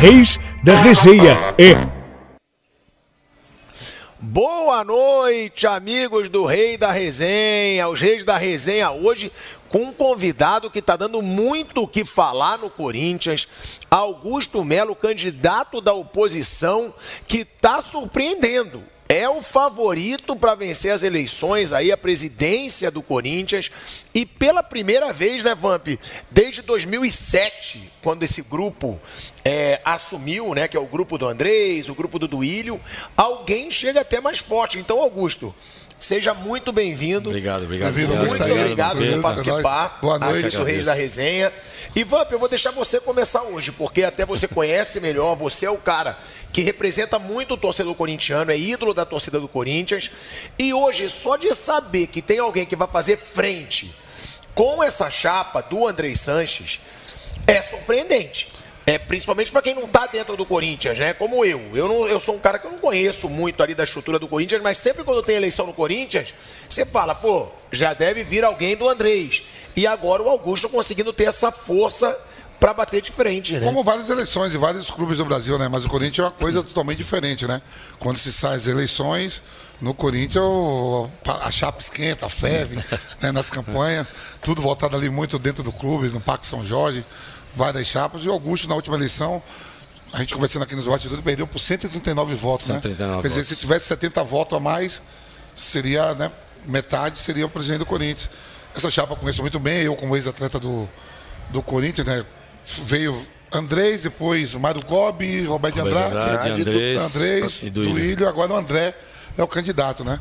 Reis da Resenha é. Boa noite, amigos do Rei da Resenha, os Reis da Resenha hoje com um convidado que está dando muito o que falar no Corinthians, Augusto Melo, candidato da oposição, que está surpreendendo é o favorito para vencer as eleições aí, a presidência do Corinthians. E pela primeira vez, né, Vamp? Desde 2007, quando esse grupo é, assumiu, né, que é o grupo do Andrés, o grupo do Duílio, alguém chega até mais forte. Então, Augusto, Seja muito bem-vindo. Obrigado, obrigado. Muito obrigado, obrigado por participar Boa noite, aqui do Reis da Resenha. E Vamp, eu vou deixar você começar hoje, porque até você conhece melhor, você é o cara que representa muito o torcedor corintiano, é ídolo da torcida do Corinthians. E hoje, só de saber que tem alguém que vai fazer frente com essa chapa do Andrei Sanches, é surpreendente. É, principalmente para quem não está dentro do Corinthians, né? Como eu. Eu, não, eu sou um cara que eu não conheço muito ali da estrutura do Corinthians, mas sempre quando tem eleição no Corinthians, você fala, pô, já deve vir alguém do Andrés. E agora o Augusto conseguindo ter essa força para bater de frente, né? Como várias eleições em vários clubes do Brasil, né? Mas o Corinthians é uma coisa totalmente diferente, né? Quando se sai as eleições, no Corinthians a chapa esquenta, a ferve, né? nas campanhas, tudo voltado ali muito dentro do clube, no Parque São Jorge várias chapas. E o Augusto, na última eleição, a gente conversando aqui nos bastidores, perdeu por 139 votos, 139 né? Quer dizer, se tivesse 70 votos a mais, seria, né? Metade seria o presidente do Corinthians. Essa chapa eu conheço muito bem, eu como ex-atleta do, do Corinthians, né? Veio Andrés, depois o Mário Gobi, Roberto de Andrade, Andrade Andrés, Andrés e do Ilho. Agora o André é o candidato, né?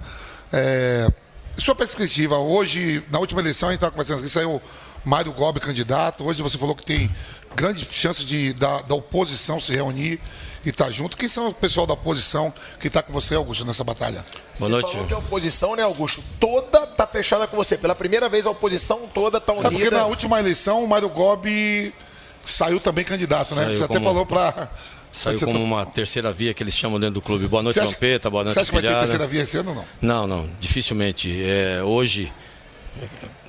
É, sua perspectiva, hoje, na última eleição, a gente estava conversando aqui, saiu Mário Gobi candidato. Hoje você falou que tem grandes chances de, da, da oposição se reunir e estar tá junto. Quem são o pessoal da oposição que está com você, Augusto, nessa batalha? Boa noite. Você falou que a oposição, né, Augusto, toda está fechada com você. Pela primeira vez a oposição toda está unida. É porque na última eleição o Mário Gobi saiu também candidato, né? Saiu você como... até falou para... Saiu como uma terceira via que eles chamam dentro do clube. Boa noite, Trompeta, boa noite, Você acha que vai ter terceira via esse ano ou não? Não, não, dificilmente. É, hoje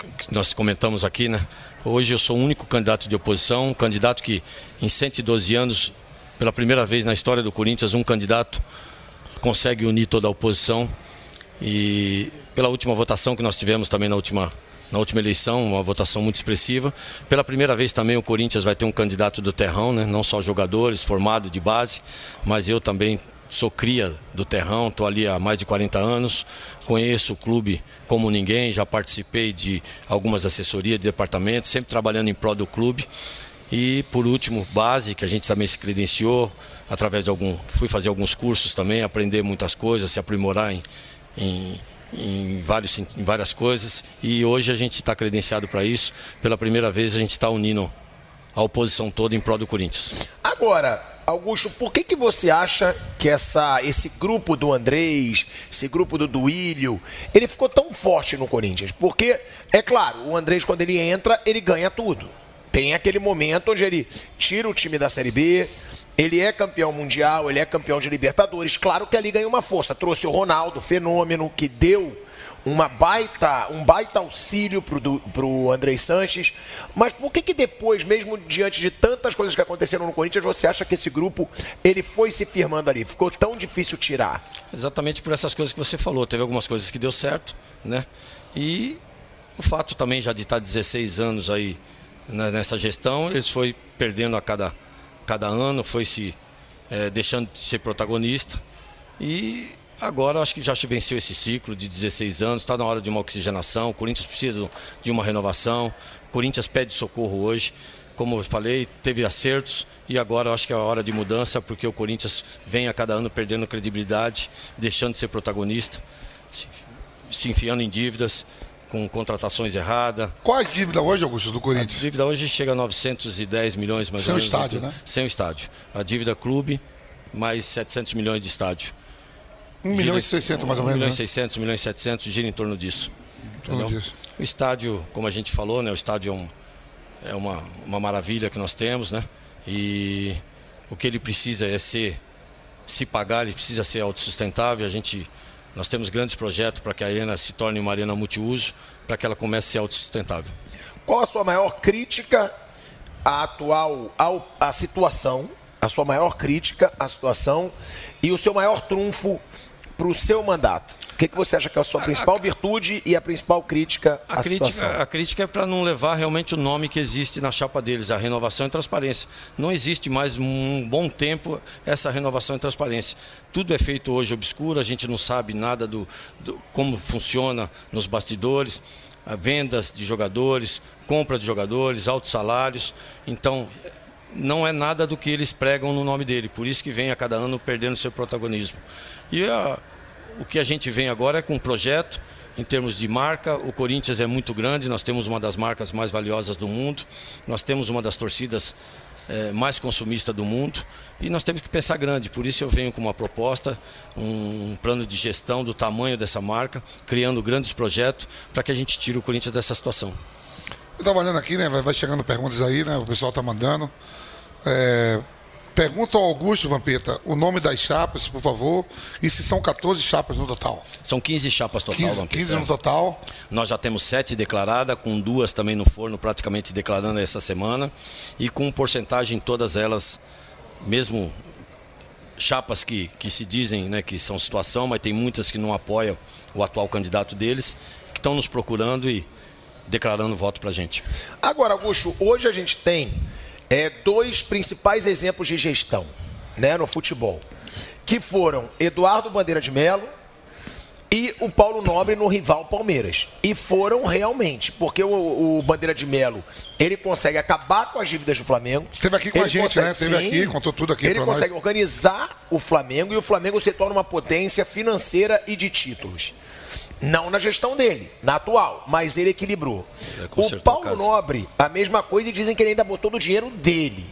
que nós comentamos aqui, né? Hoje eu sou o único candidato de oposição, um candidato que em 112 anos, pela primeira vez na história do Corinthians, um candidato consegue unir toda a oposição. E pela última votação que nós tivemos também na última, na última eleição, uma votação muito expressiva. Pela primeira vez também o Corinthians vai ter um candidato do terrão, né? não só jogadores, formado de base, mas eu também sou cria do Terrão, estou ali há mais de 40 anos, conheço o clube como ninguém, já participei de algumas assessorias de departamento, sempre trabalhando em prol do clube. E por último, base, que a gente também se credenciou através de algum. Fui fazer alguns cursos também, aprender muitas coisas, se aprimorar em, em, em, vários, em várias coisas. E hoje a gente está credenciado para isso. Pela primeira vez a gente está unindo a oposição toda em prol do Corinthians. Agora, Augusto, por que, que você acha que essa, esse grupo do Andrés, esse grupo do Duílio, ele ficou tão forte no Corinthians? Porque, é claro, o Andrés, quando ele entra, ele ganha tudo. Tem aquele momento onde ele tira o time da Série B, ele é campeão mundial, ele é campeão de Libertadores. Claro que ali ganha uma força. Trouxe o Ronaldo, fenômeno, que deu uma baita, um baita auxílio para o Andrei Sanches. Mas por que, que depois, mesmo diante de tantas coisas que aconteceram no Corinthians, você acha que esse grupo ele foi se firmando ali? Ficou tão difícil tirar? Exatamente por essas coisas que você falou. Teve algumas coisas que deu certo, né? E o fato também já de estar 16 anos aí né, nessa gestão, eles foi perdendo a cada, cada ano, foi se é, deixando de ser protagonista. E Agora acho que já se venceu esse ciclo de 16 anos, está na hora de uma oxigenação. O Corinthians precisa de uma renovação. O Corinthians pede socorro hoje. Como eu falei, teve acertos e agora acho que é a hora de mudança, porque o Corinthians vem a cada ano perdendo credibilidade, deixando de ser protagonista, se enfiando em dívidas, com contratações erradas. Qual é a dívida hoje, Augusto, do Corinthians? A dívida hoje chega a 910 milhões mais sem ou menos. Sem o estádio, né? Sem o estádio. A dívida clube, mais 700 milhões de estádio. 1 milhão e 600 mais ou menos. 1 milhão e 600, 1 milhão e 700, gira em torno disso. O estádio, como a gente falou, né, o estádio é, um, é uma, uma maravilha que nós temos, né? E o que ele precisa é ser, se pagar, ele precisa ser autossustentável. A gente, nós temos grandes projetos para que a arena se torne uma arena multiuso, para que ela comece a ser autossustentável. Qual a sua maior crítica à atual à, à situação a sua maior crítica à situação e o seu maior trunfo para o seu mandato? O que, que você acha que é a sua principal a, virtude e a principal crítica à a crítica, situação? A crítica é para não levar realmente o nome que existe na chapa deles, a renovação e transparência. Não existe mais um bom tempo essa renovação e transparência. Tudo é feito hoje obscuro, a gente não sabe nada do, do como funciona nos bastidores, vendas de jogadores, compra de jogadores, altos salários. Então, não é nada do que eles pregam no nome dele. Por isso que vem a cada ano perdendo seu protagonismo. E a, o que a gente vem agora é com um projeto em termos de marca. O Corinthians é muito grande, nós temos uma das marcas mais valiosas do mundo, nós temos uma das torcidas é, mais consumistas do mundo e nós temos que pensar grande. Por isso eu venho com uma proposta, um, um plano de gestão do tamanho dessa marca, criando grandes projetos para que a gente tire o Corinthians dessa situação. Eu estava olhando aqui, né? Vai chegando perguntas aí, né? O pessoal está mandando. É, Pergunta ao Augusto Vampeta o nome das chapas, por favor, e se são 14 chapas no total. São 15 chapas total, 15, Vampeta. 15 no total. Nós já temos sete declaradas, com duas também no forno, praticamente declarando essa semana, e com porcentagem todas elas, mesmo chapas que, que se dizem né, que são situação, mas tem muitas que não apoiam o atual candidato deles, que estão nos procurando e declarando voto para a gente. Agora, Augusto, hoje a gente tem é, dois principais exemplos de gestão né, no futebol, que foram Eduardo Bandeira de Melo e o Paulo Nobre no rival Palmeiras. E foram realmente, porque o, o Bandeira de Melo, ele consegue acabar com as dívidas do Flamengo. Esteve aqui com a gente, consegue, né? Esteve aqui, contou tudo aqui Ele consegue nós. organizar o Flamengo e o Flamengo se torna uma potência financeira e de títulos. Não na gestão dele, na atual, mas ele equilibrou. o Paulo Nobre, a mesma coisa, e dizem que ele ainda botou do dinheiro dele.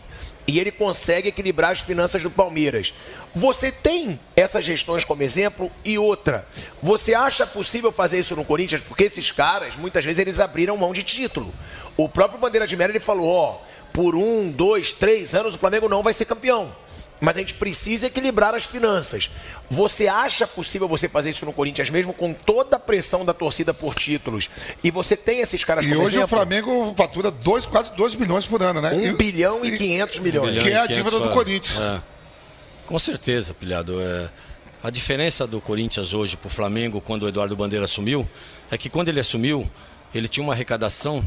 E ele consegue equilibrar as finanças do Palmeiras. Você tem essas gestões como exemplo e outra. Você acha possível fazer isso no Corinthians? Porque esses caras, muitas vezes, eles abriram mão de título. O próprio Bandeira de Mera, ele falou, ó, por um, dois, três anos o Flamengo não vai ser campeão mas a gente precisa equilibrar as finanças. Você acha possível você fazer isso no Corinthians mesmo com toda a pressão da torcida por títulos? E você tem esses caras E hoje exemplo? o Flamengo fatura dois, quase 2 bilhões por ano, né? 1 um bilhão e 500 milhões. Um que é a dívida do Corinthians. É. Com certeza, pilhado. É... A diferença do Corinthians hoje para o Flamengo, quando o Eduardo Bandeira assumiu, é que quando ele assumiu, ele tinha uma arrecadação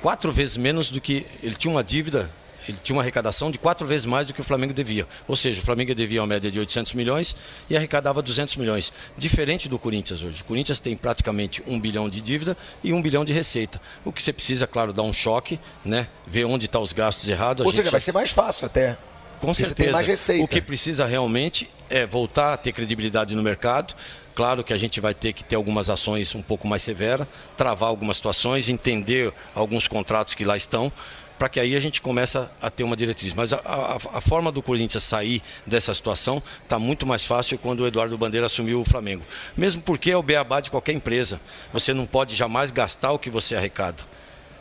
quatro vezes menos do que. Ele tinha uma dívida ele tinha uma arrecadação de quatro vezes mais do que o Flamengo devia. Ou seja, o Flamengo devia uma média de 800 milhões e arrecadava 200 milhões. Diferente do Corinthians hoje. O Corinthians tem praticamente um bilhão de dívida e um bilhão de receita. O que você precisa, claro, dar um choque, né? ver onde estão os gastos errados. Ou seja, já... vai ser mais fácil até. Com certeza. O que precisa realmente é voltar a ter credibilidade no mercado. Claro que a gente vai ter que ter algumas ações um pouco mais severas, travar algumas situações, entender alguns contratos que lá estão, para que aí a gente começa a ter uma diretriz. Mas a, a, a forma do Corinthians sair dessa situação está muito mais fácil quando o Eduardo Bandeira assumiu o Flamengo. Mesmo porque é o beabá de qualquer empresa. Você não pode jamais gastar o que você arrecada.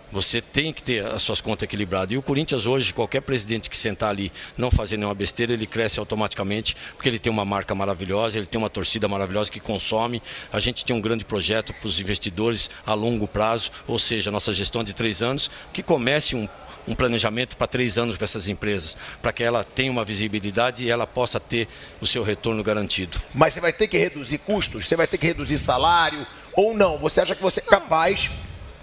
Você tem que ter as suas contas equilibradas. E o Corinthians hoje, qualquer presidente que sentar ali não fazer nenhuma besteira, ele cresce automaticamente, porque ele tem uma marca maravilhosa, ele tem uma torcida maravilhosa que consome. A gente tem um grande projeto para os investidores a longo prazo, ou seja, nossa gestão de três anos, que comece um, um planejamento para três anos para essas empresas, para que ela tenha uma visibilidade e ela possa ter o seu retorno garantido. Mas você vai ter que reduzir custos, você vai ter que reduzir salário ou não? Você acha que você é capaz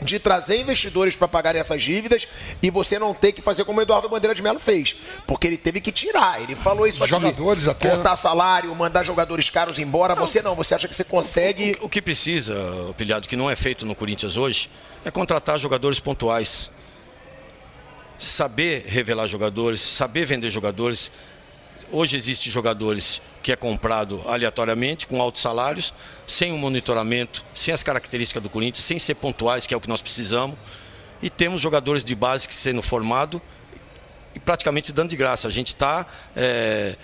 de trazer investidores para pagar essas dívidas e você não ter que fazer como o Eduardo Bandeira de Melo fez. Porque ele teve que tirar. Ele falou isso aqui. Jogadores até. Cortar salário, mandar jogadores caros embora. Não. Você não. Você acha que você consegue. O, o, o que precisa, o Pilhado, que não é feito no Corinthians hoje, é contratar jogadores pontuais. Saber revelar jogadores, saber vender jogadores. Hoje existem jogadores que é comprado aleatoriamente, com altos salários, sem o monitoramento, sem as características do Corinthians, sem ser pontuais, que é o que nós precisamos. E temos jogadores de base que sendo formado e praticamente dando de graça. A gente está é,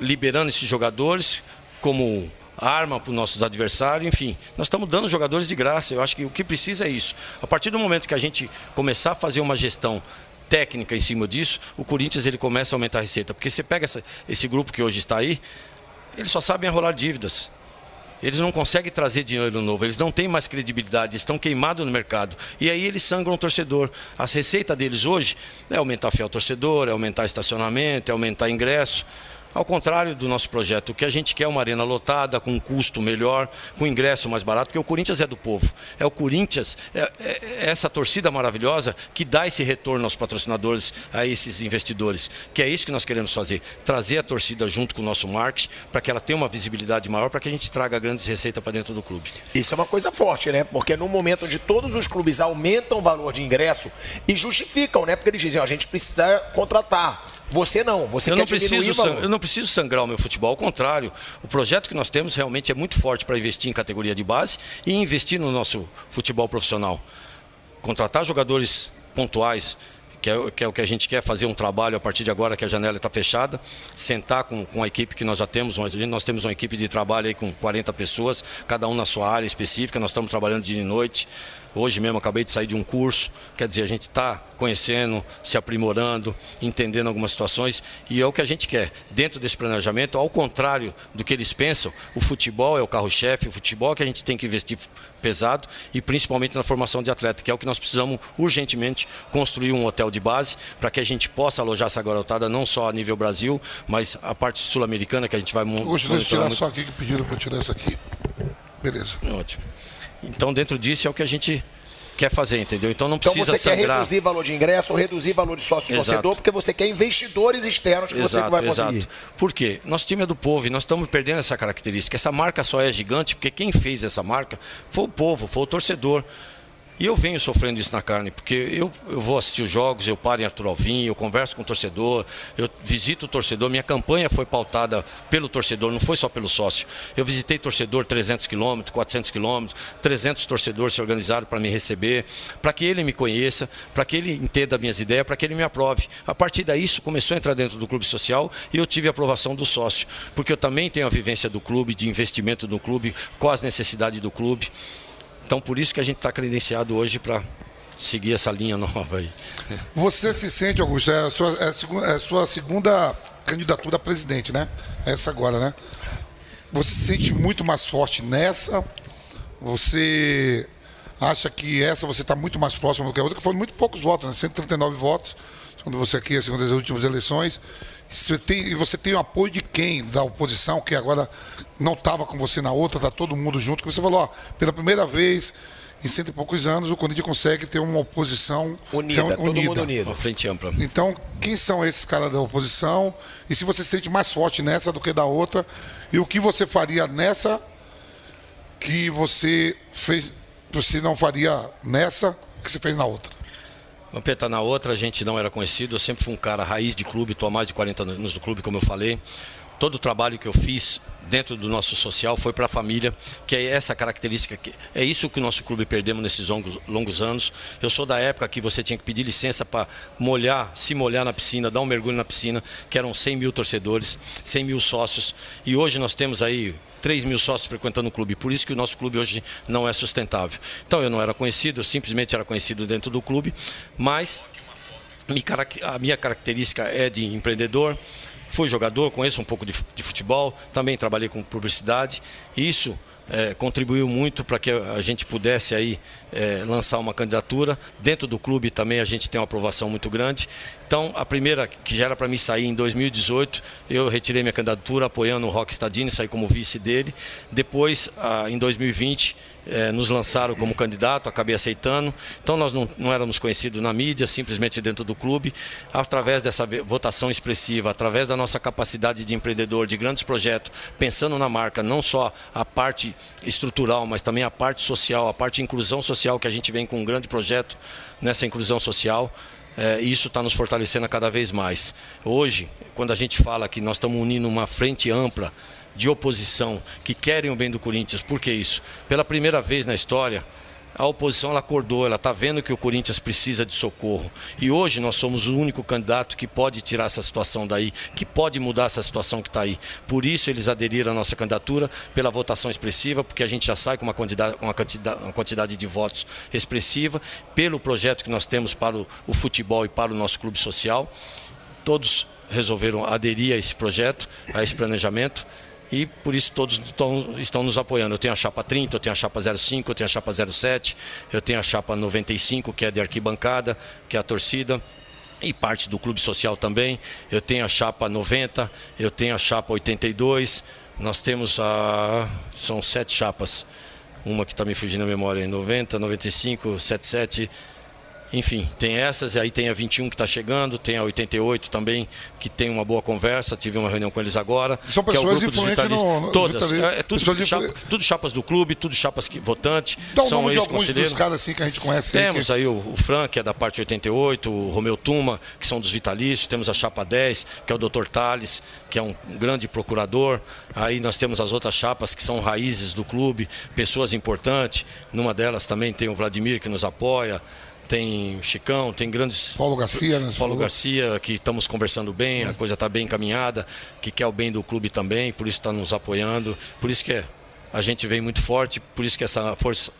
liberando esses jogadores como arma para os nossos adversários, enfim, nós estamos dando jogadores de graça. Eu acho que o que precisa é isso. A partir do momento que a gente começar a fazer uma gestão técnica em cima disso, o Corinthians ele começa a aumentar a receita. Porque você pega essa, esse grupo que hoje está aí, eles só sabem enrolar dívidas. eles não conseguem trazer dinheiro novo, eles não têm mais credibilidade, estão queimados no mercado. E aí eles sangram o torcedor. A receita deles hoje é aumentar fiel torcedor, é aumentar estacionamento, é aumentar ingresso. Ao contrário do nosso projeto, o que a gente quer é uma arena lotada, com um custo melhor, com ingresso mais barato, porque o Corinthians é do povo. É o Corinthians, é, é, é essa torcida maravilhosa que dá esse retorno aos patrocinadores, a esses investidores. Que é isso que nós queremos fazer. Trazer a torcida junto com o nosso marketing, para que ela tenha uma visibilidade maior, para que a gente traga grandes receitas para dentro do clube. Isso é uma coisa forte, né? Porque no momento onde todos os clubes aumentam o valor de ingresso e justificam, né? Porque eles dizem, ó, a gente precisa contratar você não, você eu não preciso Eu não preciso sangrar o meu futebol, ao contrário. O projeto que nós temos realmente é muito forte para investir em categoria de base e investir no nosso futebol profissional. Contratar jogadores pontuais, que é, que é, o que a gente quer fazer um trabalho a partir de agora que a janela está fechada, sentar com, com a equipe que nós já temos, nós temos uma equipe de trabalho aí com 40 pessoas, cada um na sua área específica, nós estamos trabalhando dia e noite, Hoje mesmo acabei de sair de um curso, quer dizer, a gente está conhecendo, se aprimorando, entendendo algumas situações e é o que a gente quer. Dentro desse planejamento, ao contrário do que eles pensam, o futebol é o carro-chefe, o futebol é que a gente tem que investir pesado e principalmente na formação de atleta, que é o que nós precisamos urgentemente construir um hotel de base para que a gente possa alojar essa garotada não só a nível Brasil, mas a parte sul-americana que a gente vai montar. Gostaria de tirar muito... só aqui que pediram para tirar isso aqui. Beleza. Ótimo. Então, dentro disso é o que a gente quer fazer, entendeu? Então não precisa então você sangrar. quer reduzir valor de ingresso ou reduzir valor de sócio torcedor porque você quer investidores externos que exato, você vai conseguir. Exato. Por quê? Nosso time é do povo e nós estamos perdendo essa característica. Essa marca só é gigante porque quem fez essa marca foi o povo, foi o torcedor. E eu venho sofrendo isso na carne, porque eu, eu vou assistir os jogos, eu paro em Arthur Alvim, eu converso com o torcedor, eu visito o torcedor. Minha campanha foi pautada pelo torcedor, não foi só pelo sócio. Eu visitei torcedor 300 quilômetros, 400 quilômetros, 300 torcedores se organizaram para me receber, para que ele me conheça, para que ele entenda minhas ideias, para que ele me aprove. A partir daí, isso começou a entrar dentro do clube social e eu tive a aprovação do sócio, porque eu também tenho a vivência do clube, de investimento do clube, com as necessidades do clube. Então, por isso que a gente está credenciado hoje para seguir essa linha nova aí. Você se sente, Augusto, é a sua, é a segunda, é a sua segunda candidatura a presidente, né? Essa agora, né? Você se sente muito mais forte nessa? Você acha que essa você está muito mais próximo do que a outra? Que foram muito poucos votos, né? 139 votos, quando você aqui, as últimas eleições. Você tem, e você tem o apoio de quem? Da oposição, que agora não estava com você na outra, está todo mundo junto. Que você falou, ó, pela primeira vez em cento e poucos anos, o Corinthians consegue ter uma oposição unida. É, todo unida. mundo unido. Uma frente ampla. Então, quem são esses caras da oposição? E se você se sente mais forte nessa do que da outra? E o que você faria nessa que você fez, você não faria nessa que você fez na outra? Vampeta, na outra a gente não era conhecido, eu sempre fui um cara raiz de clube, estou há mais de 40 anos do clube, como eu falei. Todo o trabalho que eu fiz dentro do nosso social foi para a família, que é essa característica, que é isso que o nosso clube perdemos nesses longos, longos anos. Eu sou da época que você tinha que pedir licença para molhar, se molhar na piscina, dar um mergulho na piscina, que eram 100 mil torcedores, 100 mil sócios. E hoje nós temos aí 3 mil sócios frequentando o clube. Por isso que o nosso clube hoje não é sustentável. Então eu não era conhecido, eu simplesmente era conhecido dentro do clube, mas a minha característica é de empreendedor. Fui jogador, conheço um pouco de, futebol, também trabalhei com publicidade. Isso é, contribuiu muito para que a gente pudesse aí é, lançar uma candidatura. Dentro do clube também a gente tem uma aprovação muito grande. Então, a primeira, que já era para mim sair em 2018, eu retirei minha candidatura apoiando o Rock Stadini, saí como vice dele. Depois, ah, em 2020, é, nos lançaram como candidato, acabei aceitando. Então nós não, não, éramos conhecidos na mídia, simplesmente dentro do clube. Através dessa votação expressiva, através da nossa capacidade de empreendedor, de grandes projetos, pensando na marca, não só a parte estrutural, mas também a parte social, a parte inclusão social, que a gente vem com um grande projeto nessa inclusão social. É, isso está nos fortalecendo cada vez mais. Hoje, quando a gente fala que nós estamos unindo uma frente ampla de oposição que querem o bem do Corinthians. Por que isso? Pela primeira vez na história, a oposição ela acordou, ela está vendo que o Corinthians precisa de socorro. E hoje nós somos o único candidato que pode tirar essa situação daí, que pode mudar essa situação que está aí. Por isso eles aderiram à nossa candidatura, pela votação expressiva, porque a gente já sai com uma quantidade, uma quantidade, uma quantidade de votos expressiva, pelo projeto que nós temos para o, o futebol e para o nosso clube social. Todos resolveram aderir a esse projeto, a esse planejamento e por isso todos tão, estão nos apoiando. Eu tenho a chapa 30, eu tenho a chapa 05, eu tenho a chapa 07, eu tenho a chapa 95, que é de arquibancada, que é a torcida e parte do clube social também. Eu tenho a chapa 90, eu tenho a chapa 82. Nós temos a são sete chapas. Uma que está me fugindo a memória, 90, 95, 77, enfim, tem essas, e aí tem a 21 que está chegando, tem a 88 também, que tem uma boa conversa, tive uma reunião com eles agora. São pessoas que é o grupo influentes no, no Todas, é, é, tudo, chapa, tudo, chapas do clube, tudo chapas que, votantes, Dá são ex conselheiros. dos caras assim que a gente conhece. Temos aí, que... aí o, o Frank, que é da parte 88, o Romeu Tuma, que são dos vitalícios, temos a chapa 10, que é o Dr. Tales, que é um grande procurador. Aí nós temos as outras chapas que são raízes do clube, pessoas importantes. Numa delas também tem o Vladimir que nos apoia tem Chicão, tem grandes. Paulo Garcia, né? Paulo Garcia, que estamos conversando bem, é. a coisa está bem encaminhada, que quer o bem do clube também, por isso está nos apoiando, por isso que a gente vem muito forte, por isso que essa força,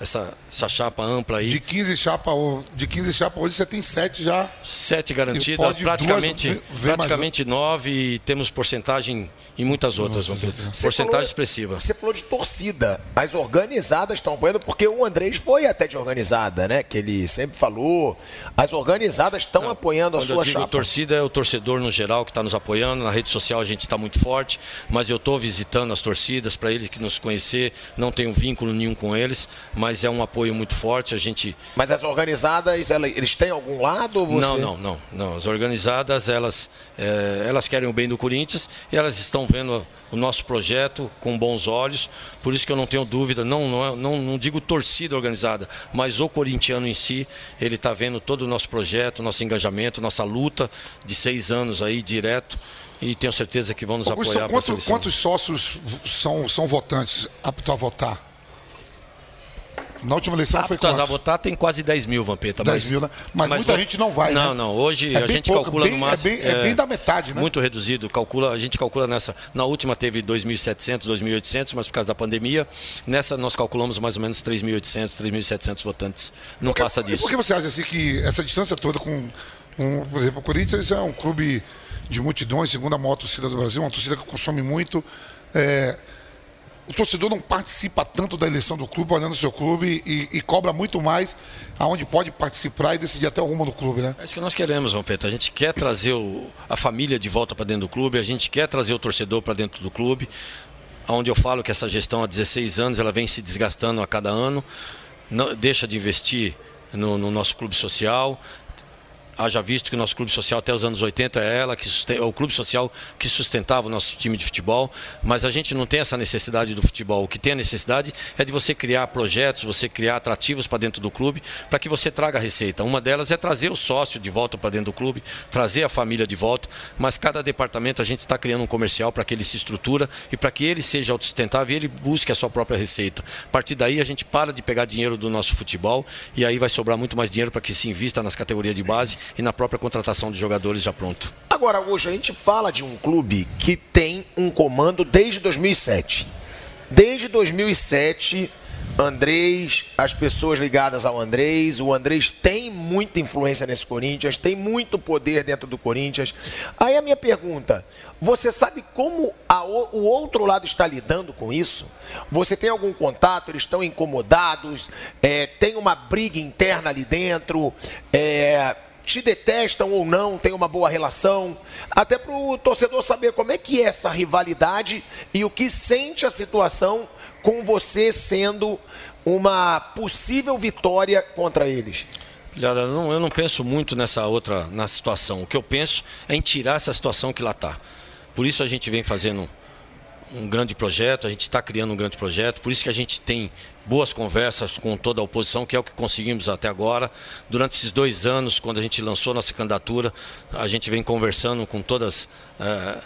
essa, essa chapa ampla aí. De 15 chapas de 15 chapa hoje você tem 7 já. 7 garantidas, praticamente, praticamente 9 e temos porcentagem e muitas outras, Nossa, Porcentagem falou, expressiva. Você falou de torcida. As organizadas estão apoiando, porque o Andrés foi até de organizada, né? Que ele sempre falou. As organizadas estão apoiando a sua eu digo chapa. torcida é o torcedor no geral que está nos apoiando. Na rede social a gente está muito forte, mas eu estou visitando as torcidas para eles que nos conhecer. Não tenho vínculo nenhum com eles, mas é um apoio muito forte. A gente. Mas as organizadas, eles têm algum lado? Você... Não, não, não, não. As organizadas, elas, é, elas querem o bem do Corinthians e elas estão vendo o nosso projeto com bons olhos. Por isso que eu não tenho dúvida, não, não, é, não, não digo torcida organizada, mas o corintiano em si, ele está vendo todo o nosso projeto, nosso engajamento, nossa luta de seis anos aí direto. E tenho certeza que vão nos Augusto, apoiar. Quanto, quantos sócios são, são votantes aptos a votar? Na última eleição foi quanto? a votar tem quase 10 mil, Vampeta. 10 mas, mil, né? Mas, mas muita gente não vai, Não, né? não. Hoje é a gente pouco, calcula bem, no máximo... É bem, é bem, da metade, né? Muito reduzido. Calcula, a gente calcula nessa... Na última teve 2.700, 2.800, mas por causa da pandemia. Nessa nós calculamos mais ou menos 3.800, 3.700 votantes. Não porque, passa disso. Por que você acha assim que essa distância toda com... Um, por exemplo, o Corinthians é um clube de multidões, segunda maior torcida do Brasil, uma torcida que consome muito... É, o torcedor não participa tanto da eleição do clube, olhando o seu clube e, e, cobra muito mais aonde pode participar e decidir até o rumo do clube, né? É isso que nós queremos, Vampeta. A gente quer trazer o, a família de volta para dentro do clube, a gente quer trazer o torcedor para dentro do clube, onde eu falo que essa gestão há 16 anos ela vem se desgastando a cada ano, não, deixa de investir no, no nosso clube social, haja visto que o nosso clube social até os anos 80 é ela que é o clube social que sustentava o nosso time de futebol, mas a gente não tem essa necessidade do futebol. O que tem a necessidade é de você criar projetos, você criar atrativos para dentro do clube, para que você traga receita. Uma delas é trazer o sócio de volta para dentro do clube, trazer a família de volta, mas cada departamento a gente está criando um comercial para que ele se estrutura e para que ele seja autossustentável e ele busque a sua própria receita. A partir daí a gente para de pegar dinheiro do nosso futebol e aí vai sobrar muito mais dinheiro para que se invista nas categorias de base e na própria contratação de jogadores já pronto. Agora, hoje a gente fala de um clube que tem um comando desde 2007. Desde 2007, Andrés, as pessoas ligadas ao Andrés, o Andrés tem muita influência nesse Corinthians, tem muito poder dentro do Corinthians. Aí a minha pergunta, você sabe como a, o outro lado está lidando com isso? Você tem algum contato? Eles estão incomodados? É, tem uma briga interna ali dentro? É, te detestam ou não, tem uma boa relação, até para o torcedor saber como é que é essa rivalidade e o que sente a situação com você sendo uma possível vitória contra eles. Olha, eu não penso muito nessa outra na situação. O que eu penso é em tirar essa situação que lá está. Por isso a gente vem fazendo um grande projeto, a gente está criando um grande projeto, por isso que a gente tem boas conversas com toda a oposição, que é o que conseguimos até agora. Durante esses dois anos, quando a gente lançou nossa candidatura, a gente vem conversando com todas eh,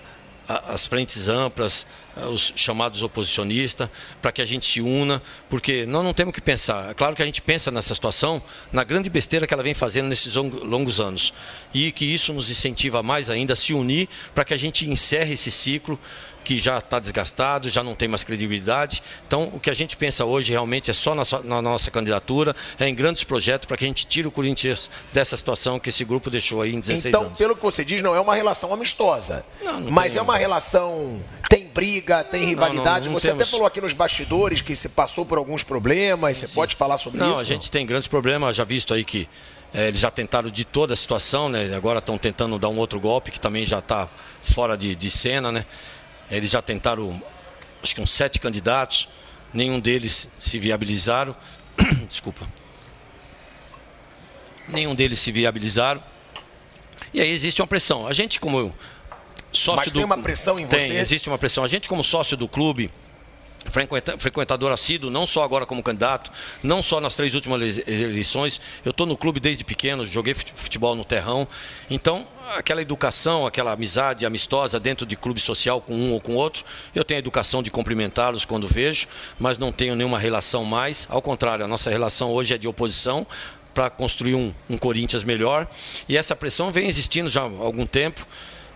as frentes amplas, eh, os chamados oposicionistas, para que a gente se una, porque nós não temos que pensar. É claro que a gente pensa nessa situação, na grande besteira que ela vem fazendo nesses longos anos. E que isso nos incentiva mais ainda a se unir para que a gente encerre esse ciclo que já está desgastado, já não tem mais credibilidade. Então, o que a gente pensa hoje realmente é só na, na nossa candidatura, é em grandes projetos para que a gente tire o Corinthians dessa situação que esse grupo deixou aí em 16 então, anos. Então, pelo que você diz, não é uma relação amistosa, não, não mas tem... é uma relação tem briga, tem rivalidade? não, não você temos. até falou aqui nos bastidores que se passou por alguns problemas. você pode falar sobre Não, isso? a gente tem grandes problemas, já visto aí que eh, eles já tentaram de toda a situação, né? Agora estão tentando dar um outro golpe que também já está fora de, de cena, né? Eles já tentaram, acho que uns sete candidatos, nenhum deles se viabilizaram. Desculpa. Nenhum deles se viabilizaram. E aí existe uma pressão. A gente, como sócio Mas do tem uma pressão em Tem, você? existe uma pressão. A gente, como sócio do clube, frequenta- frequentador assíduo, não só agora como candidato, não só nas três últimas ele- eleições. Eu estou no clube desde pequeno, joguei fut- futebol no terrão. Então, aquela educação, aquela amizade amistosa dentro de clube social com um ou com outro, eu tenho a educação de cumprimentá-los quando vejo, mas não tenho nenhuma relação mais. Ao contrário, a nossa relação hoje é de oposição para construir um, um Corinthians melhor. E essa pressão vem existindo já há algum tempo.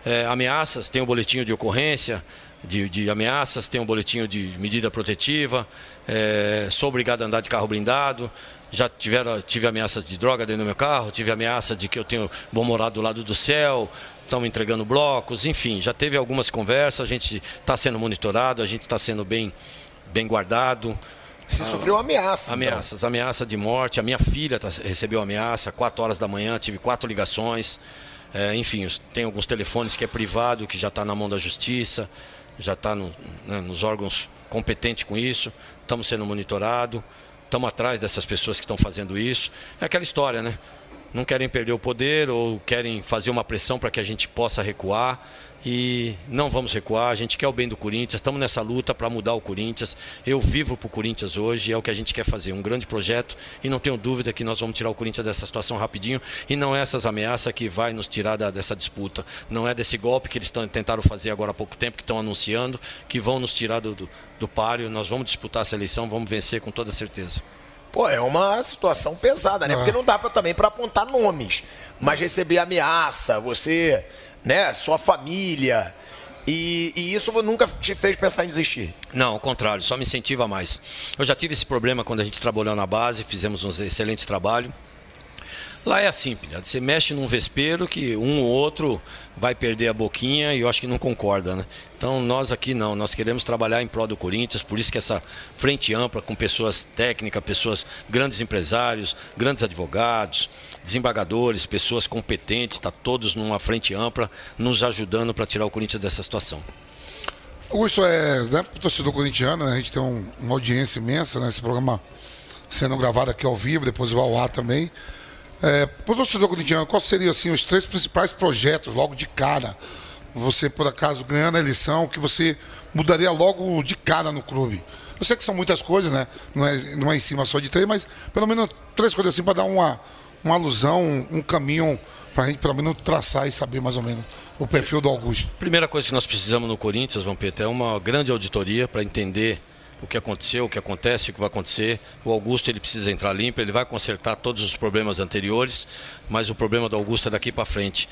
É, ameaças, tem o boletim de ocorrência de, de ameaças, tem um boletim de medida protetiva, é, sou obrigado a andar de carro blindado, já tiveram, tive ameaças de droga dentro do meu carro, tive ameaça de que eu tenho, vou morar do lado do céu, estão entregando blocos, enfim, já teve algumas conversas, a gente está sendo monitorado, a gente está sendo bem, bem guardado. Você sofreu ameaça. então. Ameaças, ameaça de morte. A minha filha tá- recebeu ameaça, 4 horas da manhã, tive quatro ligações. É, enfim, tem alguns telefones que é privado, que já está na mão da justiça, já está no, né, nos órgãos competentes com isso. Estamos sendo monitorados, estamos atrás dessas pessoas que estão fazendo isso. É aquela história, né? Não querem perder o poder ou querem fazer uma pressão para que a gente possa recuar. E não vamos recuar, a gente quer o bem do Corinthians, estamos nessa luta para mudar o Corinthians. Eu vivo para o Corinthians hoje, é o que a gente quer fazer, um grande projeto e não tenho dúvida que nós vamos tirar o Corinthians dessa situação rapidinho e não é essas ameaças que vai nos tirar da- dessa disputa. Não é desse golpe que eles tão, tentaram fazer agora há pouco tempo, que estão anunciando, que vão nos tirar do, do, do páreo. Nós vamos disputar essa eleição, vamos vencer com toda certeza. Pô, é uma situação pesada, né? Ah. Porque não dá pra, também para apontar nomes. Mas receber ameaça, você, né, sua família. E, e isso nunca te fez pensar em desistir. Não, ao contrário, só me incentiva mais. Eu já tive esse problema quando a gente trabalhou na base, fizemos um excelente trabalho. Lá é assim, você mexe num vespeiro que um ou outro vai perder a boquinha e eu acho que não concorda, né? Então nós aqui não, nós queremos trabalhar em prol do Corinthians, por isso que essa frente ampla com pessoas técnicas, pessoas, grandes empresários, grandes advogados, desembargadores, pessoas competentes, está todos numa frente ampla, nos ajudando para tirar o Corinthians dessa situação. Augusto, é, né, torcedor corintiano, né, a gente tem um- uma audiência imensa, né, programa sendo gravado aqui ao vivo, depois vai ao ar também. É, pro torcedor corintiano, quais seriam assim, os três principais projetos logo de cara? Você, por acaso, ganhando a eleição, que você mudaria logo de cara no clube? Eu sei que são muitas coisas, né? Não é, não é em cima só de três, mas pelo menos três coisas assim para dar uma, uma alusão, um, caminho para a gente pelo menos traçar e saber mais ou menos o perfil do Augusto. Primeira coisa que nós precisamos no Corinthians, Vampeta, é uma grande auditoria para entender o que aconteceu, o que acontece, o que vai acontecer. O Augusto ele precisa entrar limpo, ele vai consertar todos os problemas anteriores, mas o problema do Augusto é daqui para frente.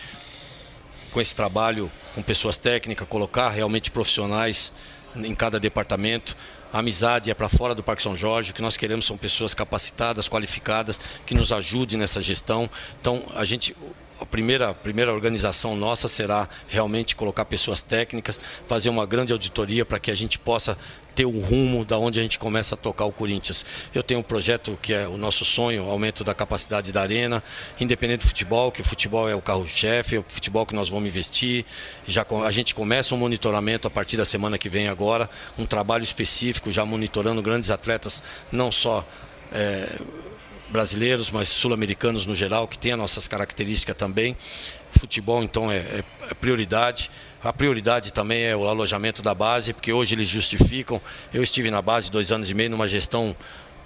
Com esse trabalho com pessoas técnicas, colocar realmente profissionais em cada departamento. A amizade é para fora do Parque São Jorge. O que nós queremos são pessoas capacitadas, qualificadas, que nos ajudem nessa gestão. Então, a gente, a primeira, a primeira organização nossa será realmente colocar pessoas técnicas, fazer uma grande auditoria para que a gente possa ter o rumo da onde a gente começa a tocar o Corinthians. Eu tenho um projeto que é o nosso sonho, aumento da capacidade da arena, independente do futebol, que o futebol é o carro-chefe, é o futebol que nós vamos investir. Já a gente começa um monitoramento a partir da semana que vem agora, um trabalho específico já monitorando grandes atletas, não só é, brasileiros, mas sul-americanos no geral, que têm as nossas características também. Futebol, então, é, é- é prioridade. A prioridade também é o alojamento da base, porque hoje eles justificam. Eu estive na base dois anos e meio numa gestão,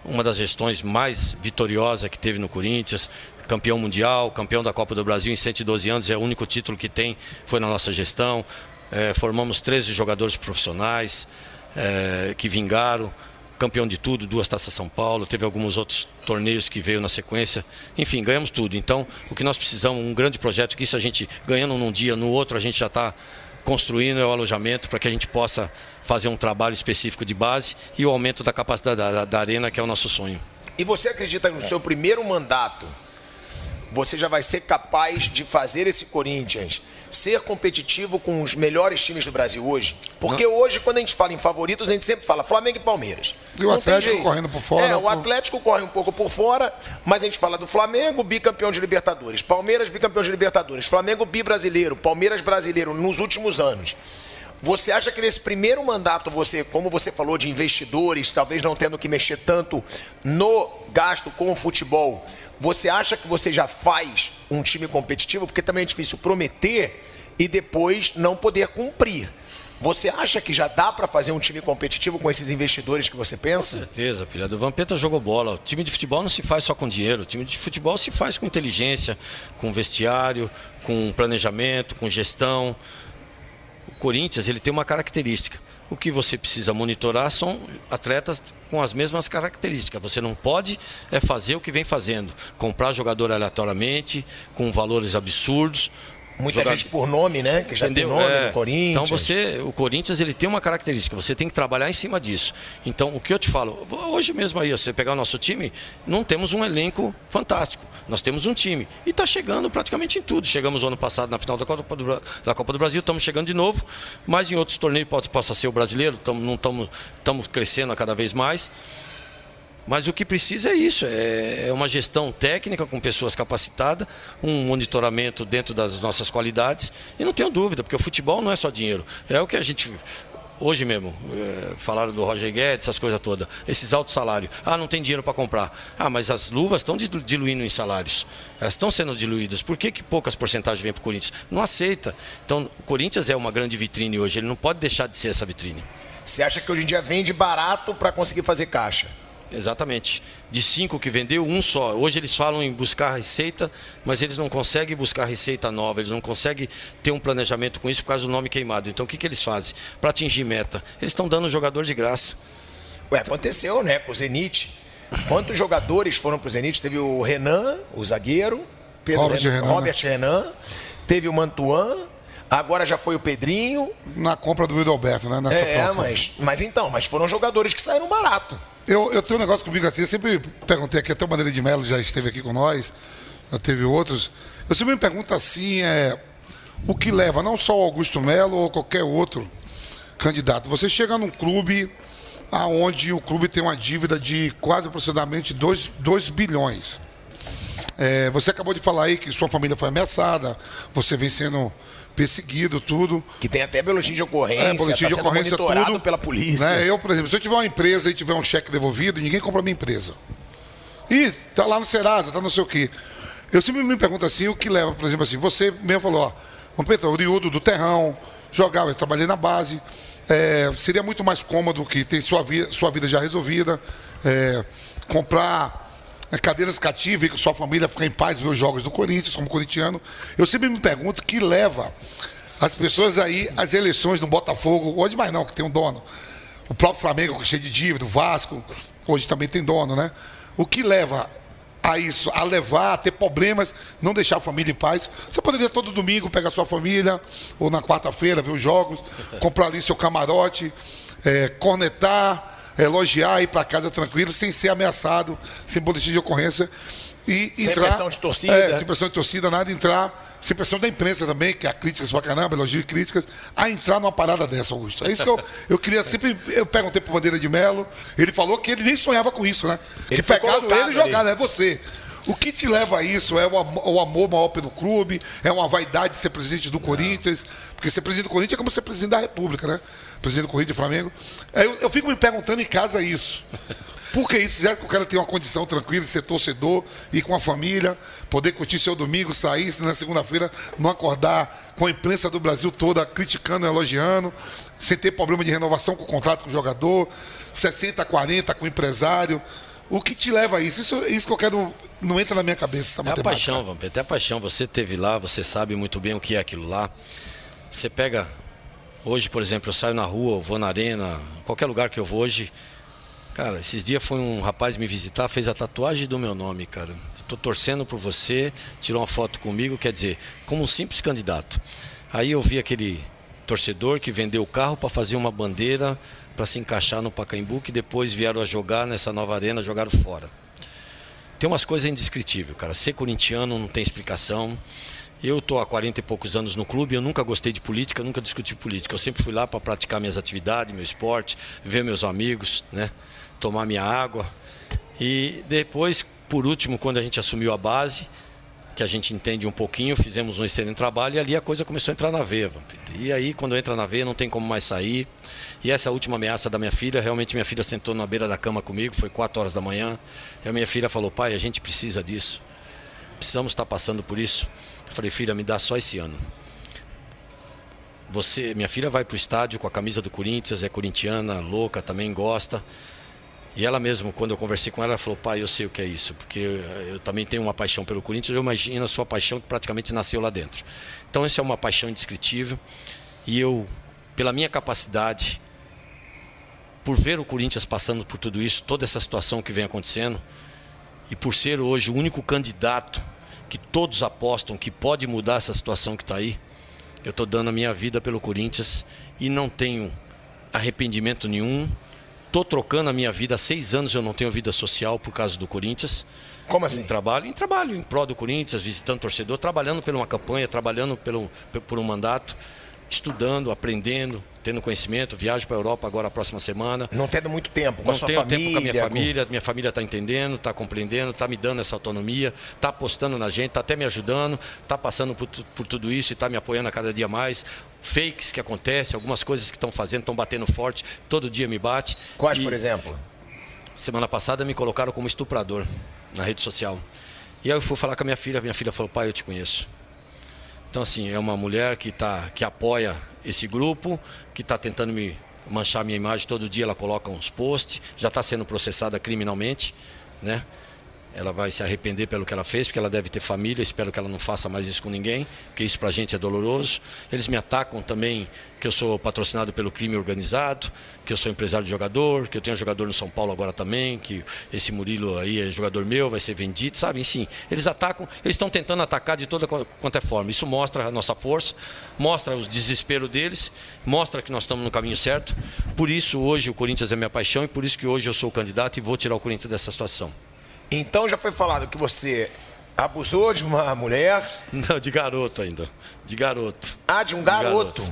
uma das gestões mais vitoriosas que teve no Corinthians. Campeão mundial, campeão da Copa do Brasil em 112 anos, é o único título que tem, foi na nossa gestão. É, formamos 13 jogadores profissionais é, que vingaram campeão de tudo, duas taças São Paulo, teve alguns outros torneios que veio na sequência. Enfim, ganhamos tudo. Então, o que nós precisamos, um grande projeto, que isso a gente ganhando num dia, no outro a gente já está construindo o alojamento para que a gente possa fazer um trabalho específico de base e o aumento da capacidade da, da- da arena, que é o nosso sonho. E você acredita que no seu primeiro mandato você já vai ser capaz de fazer esse Corinthians ser competitivo com os melhores times do Brasil hoje? Porque Não. hoje, quando a gente fala em favoritos, a gente sempre fala Flamengo e Palmeiras. E o Atlético correndo por fora. É, o Atlético corre um pouco por fora, mas a gente fala do Flamengo, bicampeão de Libertadores. Palmeiras, bicampeão de Libertadores. Flamengo, bi-brasileiro. Palmeiras, brasileiro nos últimos anos. Você acha que nesse primeiro mandato, você, como você falou de investidores, talvez não tendo que mexer tanto no gasto com o futebol, você acha que você já faz um time competitivo? Porque também é difícil prometer e depois não poder cumprir. Você acha que já dá para fazer um time competitivo com esses investidores que você pensa? Com certeza, filha. O Vampeta jogou bola. O time de futebol não se faz só com dinheiro. O time de futebol se faz com inteligência, com vestiário, com planejamento, com gestão. O Corinthians ele tem uma característica. O que você precisa monitorar são atletas com as mesmas características. Você não pode é fazer o que vem fazendo, comprar jogador aleatoriamente, com valores absurdos. Muita jogar... gente por nome, né? Que já Entendeu? tem nome é, no Corinthians. Então você, o Corinthians ele tem uma característica, você tem que trabalhar em cima disso. Então o que eu te falo, hoje mesmo aí, você pegar o nosso time, não temos um elenco fantástico. Nós temos um time e está chegando praticamente em tudo. Chegamos ano passado na final da Copa do, da Copa do Brasil, estamos chegando de novo, mas em outros torneios pode, possa ser o brasileiro, não estamos crescendo cada vez mais. Mas o que precisa é isso, é, é uma gestão técnica com pessoas capacitadas, um monitoramento dentro das nossas qualidades. E não tenho dúvida, porque o futebol não é só dinheiro. É o que a gente hoje mesmo, é, falaram do Roger Guedes, essas coisas todas, esses altos salários. Ah, não tem dinheiro para comprar. Ah, mas as luvas estão diluindo em salários. Elas estão sendo diluídas. Por que, que poucas porcentagens vêm para o Corinthians? Não aceita. Então, o Corinthians é uma grande vitrine hoje, ele não pode deixar de ser essa vitrine. Você acha que hoje em dia vende barato para conseguir fazer caixa? Exatamente. De cinco que vendeu, um só. Hoje eles falam em buscar receita, mas eles não conseguem buscar receita nova, eles não conseguem ter um planejamento com isso por causa do nome queimado. Então o que, que eles fazem? Para atingir meta, eles estão dando jogador de graça. Ué, aconteceu, né, com o Zenit. Quantos jogadores foram para o Zenit? Teve o Renan, o zagueiro, Pedro Robert, Renan, Robert né? Renan, teve o Mantuan, Agora já foi o Pedrinho. Na compra do Wildo Alberto, né? Nessa é, troca. mas, mas então, mas foram jogadores que saíram barato. Eu, eu tenho um negócio comigo assim, eu sempre perguntei aqui, até o Maneira de Melo já esteve aqui com nós, já teve outros. Eu sempre me pergunto assim, é, o que leva, não só o Augusto Melo ou qualquer outro candidato. Você chega num clube aonde o clube tem uma dívida de quase aproximadamente 2 bilhões. É, você acabou de falar aí que sua família foi ameaçada, você vem sendo perseguido, tudo. Que tem até boletim de ocorrência, é, boletim tá de ocorrência tudo, pela polícia. Né? Eu, por exemplo, se eu tiver uma empresa e tiver um cheque devolvido, ninguém compra minha empresa. E tá lá no Serasa, tá não sei o quê. Eu sempre me pergunto assim, o que leva, por exemplo, assim, você mesmo falou, ó, Vampeta, oriundo do terrão, jogava, eu trabalhei na base. É, seria muito mais cômodo que ter sua, vida, sua vida já resolvida, é, comprar cadeiras cativas e que sua família ficar em paz ver os jogos do Corinthians, como corintiano. Eu sempre me pergunto o que leva as pessoas aí às eleições no Botafogo, hoje mais não, que tem um dono. O próprio Flamengo, cheio de dívida, o Vasco, hoje também tem dono, né? O que leva a isso, a levar, a ter problemas, não deixar a família em paz. Você poderia todo domingo pegar sua família, ou na quarta-feira ver os jogos, comprar ali seu camarote, é, cornetar, elogiar, ir para casa tranquilo, sem ser ameaçado, sem boletim de ocorrência. E sem entrar, pressão de torcida. É, sem pressão de torcida, nada, entrar, sem pressão da imprensa também, que há críticas pra caramba, elogio e críticas, a entrar numa parada dessa, Augusto. É isso que eu, eu queria sempre. Eu perguntei pro Bandeira de Melo, ele falou que ele nem sonhava com isso, né? Ele que pegado ele e jogado, é você. O que te leva a isso? É o amor maior pelo clube? É uma vaidade de ser presidente do Corinthians? Porque ser presidente do Corinthians é como ser presidente da República, né? Presidente do Corinthians e Flamengo. Eu, eu fico me perguntando em casa isso. Por que isso? Já que o cara tem uma condição tranquila de ser torcedor, ir com a família, poder curtir seu domingo, sair na segunda-feira, não acordar com a imprensa do Brasil toda criticando, elogiando, sem ter problema de renovação com o contrato com o jogador, 60, 40 com o empresário. O que te leva a isso? Isso, isso que eu quero. Não entra na minha cabeça. Essa é a paixão, Vampeta, é a paixão. Você teve lá, você sabe muito bem o que é aquilo lá. Você pega. Hoje, por exemplo, eu saio na rua, vou na arena, qualquer lugar que eu vou hoje. Cara, esses dias foi um rapaz me visitar, fez a tatuagem do meu nome, cara. Estou torcendo por você, tirou uma foto comigo, quer dizer, como um simples candidato. Aí eu vi aquele torcedor que vendeu o carro para fazer uma bandeira para se encaixar no Pacaembu, que depois vieram a jogar nessa nova arena, jogaram fora. tem umas coisas indescritíveis, cara. Ser corintiano não tem explicação. Eu estou há 40 e poucos anos no clube, eu nunca gostei de política, nunca discuti política. Eu sempre fui lá para praticar minhas atividades, meu esporte, ver meus amigos, né? tomar minha água. E depois, por último, quando a gente assumiu a base, que a gente entende um pouquinho, fizemos um excelente trabalho e ali a coisa começou a entrar na veia. E aí, quando entra na veia, não tem como mais sair. E essa última ameaça da minha filha, realmente minha filha sentou na beira da cama comigo, foi 4 horas da manhã. E a minha filha falou: pai, a gente precisa disso. Precisamos estar passando por isso. Eu falei: filha, me dá só esse ano. Você, minha filha vai para o estádio com a camisa do Corinthians, é corintiana, louca, também gosta. E ela mesmo, quando eu conversei com ela, ela falou: pai, eu sei o que é isso, porque eu, eu também tenho uma paixão pelo Corinthians. Eu imagino a sua paixão que praticamente nasceu lá dentro. Então, essa é uma paixão indescritível. E eu, pela minha capacidade, por ver o Corinthians passando por tudo isso, toda essa situação que vem acontecendo, e por ser hoje o único candidato que todos apostam que pode mudar essa situação que está aí, eu estou dando a minha vida pelo Corinthians e não tenho arrependimento nenhum Tô trocando a minha vida. Há seis anos eu não tenho vida social por causa do Corinthians. Como assim? Em trabalho, em trabalho, em prol do Corinthians, visitando torcedor, trabalhando por uma campanha, trabalhando pelo, por um mandato, estudando, aprendendo, tendo conhecimento, viajo para a Europa agora a próxima semana. Não tendo muito tempo com a sua tenho família. tempo com a minha com- família, minha família está entendendo, está compreendendo, está me dando essa autonomia, está apostando na gente, está até me ajudando, está passando por, por tudo isso e está me apoiando a cada dia mais. Fakes que acontecem, algumas coisas que estão fazendo, estão batendo forte, todo dia me bate. Quais, E- por exemplo? Semana passada me colocaram como estuprador na rede social. E aí eu fui falar com a minha filha, minha filha falou, pai, eu te conheço. Então, assim, é uma mulher que, tá, que apoia esse grupo, que está tentando me manchar minha imagem. Todo dia ela coloca uns posts, já está sendo processada criminalmente, né? Ela vai se arrepender pelo que ela fez, porque ela deve ter família. Espero que ela não faça mais isso com ninguém, porque isso pra gente é doloroso. Eles me atacam também que eu sou patrocinado pelo crime organizado, que eu sou empresário de jogador, que eu tenho jogador no São Paulo agora também, que esse Murilo aí é jogador meu, vai ser vendido, sabe? Enfim, eles atacam, eles estão tentando atacar de toda qu- quanto é forma. Isso mostra a nossa força, mostra o desespero deles, mostra que nós estamos no caminho certo. Por isso hoje o Corinthians é minha paixão e por isso que hoje eu sou o candidato e vou tirar o Corinthians dessa situação. Então já foi falado que você abusou de uma mulher. Não, de garoto ainda. De garoto. Ah, de um garoto.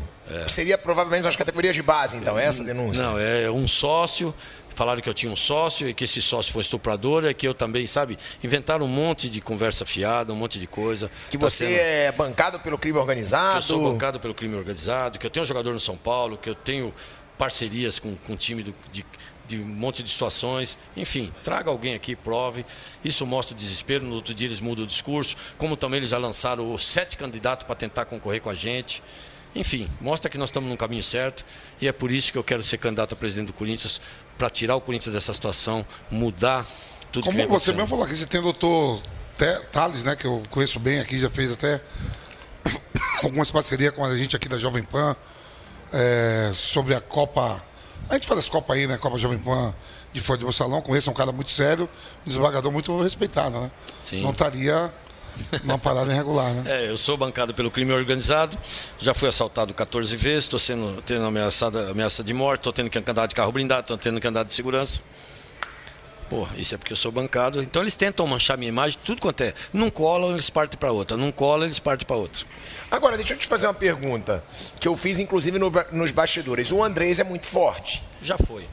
Seria provavelmente nas categorias de base, então, essa denúncia. Não, é um sócio. Falaram que eu tinha um sócio e que esse sócio foi estuprador e que eu também, sabe, inventaram um monte de conversa fiada, um monte de coisa. Que Tá você sendo- é bancado pelo crime que eu organizado. sou bancado pelo crime organizado, que eu tenho um jogador no São Paulo, que eu tenho parcerias com, com time do- de, de um monte de situações. Enfim, traga alguém aqui, prove. Isso mostra o desespero. No outro dia eles mudam o discurso. Como também eles já lançaram sete candidatos para tentar concorrer com a gente. Enfim, mostra que nós estamos no caminho certo. E é por isso que eu quero ser candidato a presidente do Corinthians, para tirar o Corinthians dessa situação, mudar tudo que Como você mesmo falou aqui, você tem o doutor Thales, né? Que eu conheço bem aqui, já fez até algumas parcerias com a gente aqui da Jovem Pan é, sobre a Copa. A gente faz as Copas aí, né? Copa Jovem Pan de Fora de Salão. Conheço um cara muito sério, um desembargador muito respeitado, né? Sim. Não estaria numa parada irregular, né? É, eu sou bancado pelo crime organizado, já fui assaltado 14 vezes, estou sendo tendo ameaçada, ameaça de morte, estou tendo que andar de carro blindado, estou tendo que andar de segurança. Pô, isso é porque eu sou bancado. Então eles tentam manchar minha imagem, tudo quanto é. Não colam, eles partem para outra. Não colam, eles partem para outra. Agora, deixa eu te fazer uma pergunta, que eu fiz inclusive no nos bastidores. O Andrés é muito forte. Já foi.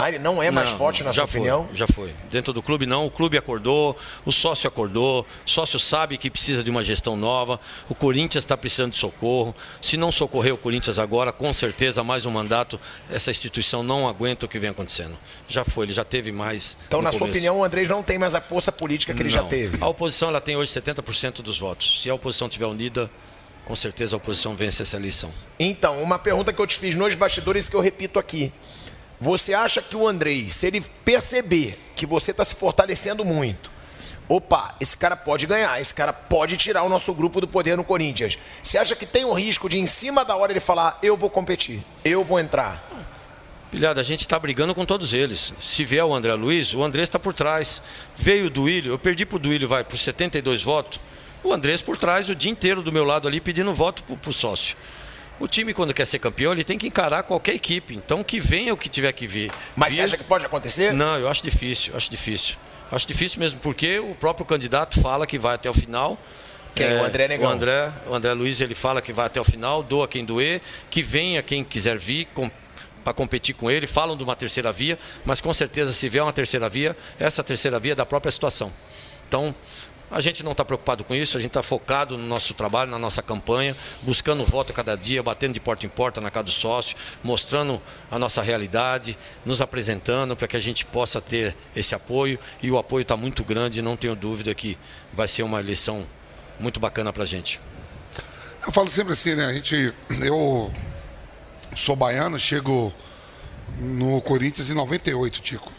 Ah, ele não é mais Não, forte, na já sua foi, opinião? Já foi. Dentro do clube, não. O clube acordou, o sócio acordou, o sócio sabe que precisa de uma gestão nova, o Corinthians está precisando de socorro. Se não socorrer o Corinthians agora, com certeza, mais um mandato, essa instituição não aguenta o que vem acontecendo. Já foi, ele já teve mais. Então, na sua começo. opinião, o Andrés não tem mais a força política que ele já Não. teve. A oposição ela tem hoje 70% dos votos. Se a oposição estiver unida, com certeza a oposição vence essa eleição. Então, uma pergunta que eu te fiz nos bastidores que eu repito aqui. Você acha que o Andrei, se ele perceber que você está se fortalecendo muito, opa, esse cara pode ganhar, esse cara pode tirar o nosso grupo do poder no Corinthians. Você acha que tem o risco de, em cima da hora, ele falar: eu vou competir, eu vou entrar? Pilhada, a gente está brigando com todos eles. Se vier o André Luiz, o Andrés está por trás. Veio o Duílio, eu perdi pro Duílio, vai, por 72 votos. O Andrés por trás o dia inteiro do meu lado ali pedindo voto pro, pro sócio. O time, quando quer ser campeão, ele tem que encarar qualquer equipe. Então que venha o que tiver que vir. Mas você Vir- acha que pode acontecer? Não, eu acho difícil, acho difícil. Acho difícil mesmo, porque o próprio candidato fala que vai até o final. Quem? É, o André Negão. O André, o André Luiz, ele fala que vai até o final, doa quem doer, que venha quem quiser vir com, para competir com ele. Falam de uma terceira via, mas com certeza, se vier uma terceira via, essa terceira via é da própria situação. Então, a gente não está preocupado com isso, a gente está focado no nosso trabalho, na nossa campanha, buscando voto cada dia, batendo de porta em porta na casa do sócio, mostrando a nossa realidade, nos apresentando para que a gente possa ter esse apoio. E o apoio está muito grande, não tenho dúvida que vai ser uma eleição muito bacana para a gente. Eu falo sempre assim, né? A gente, eu sou baiano, chego no Corinthians em 98, Tico.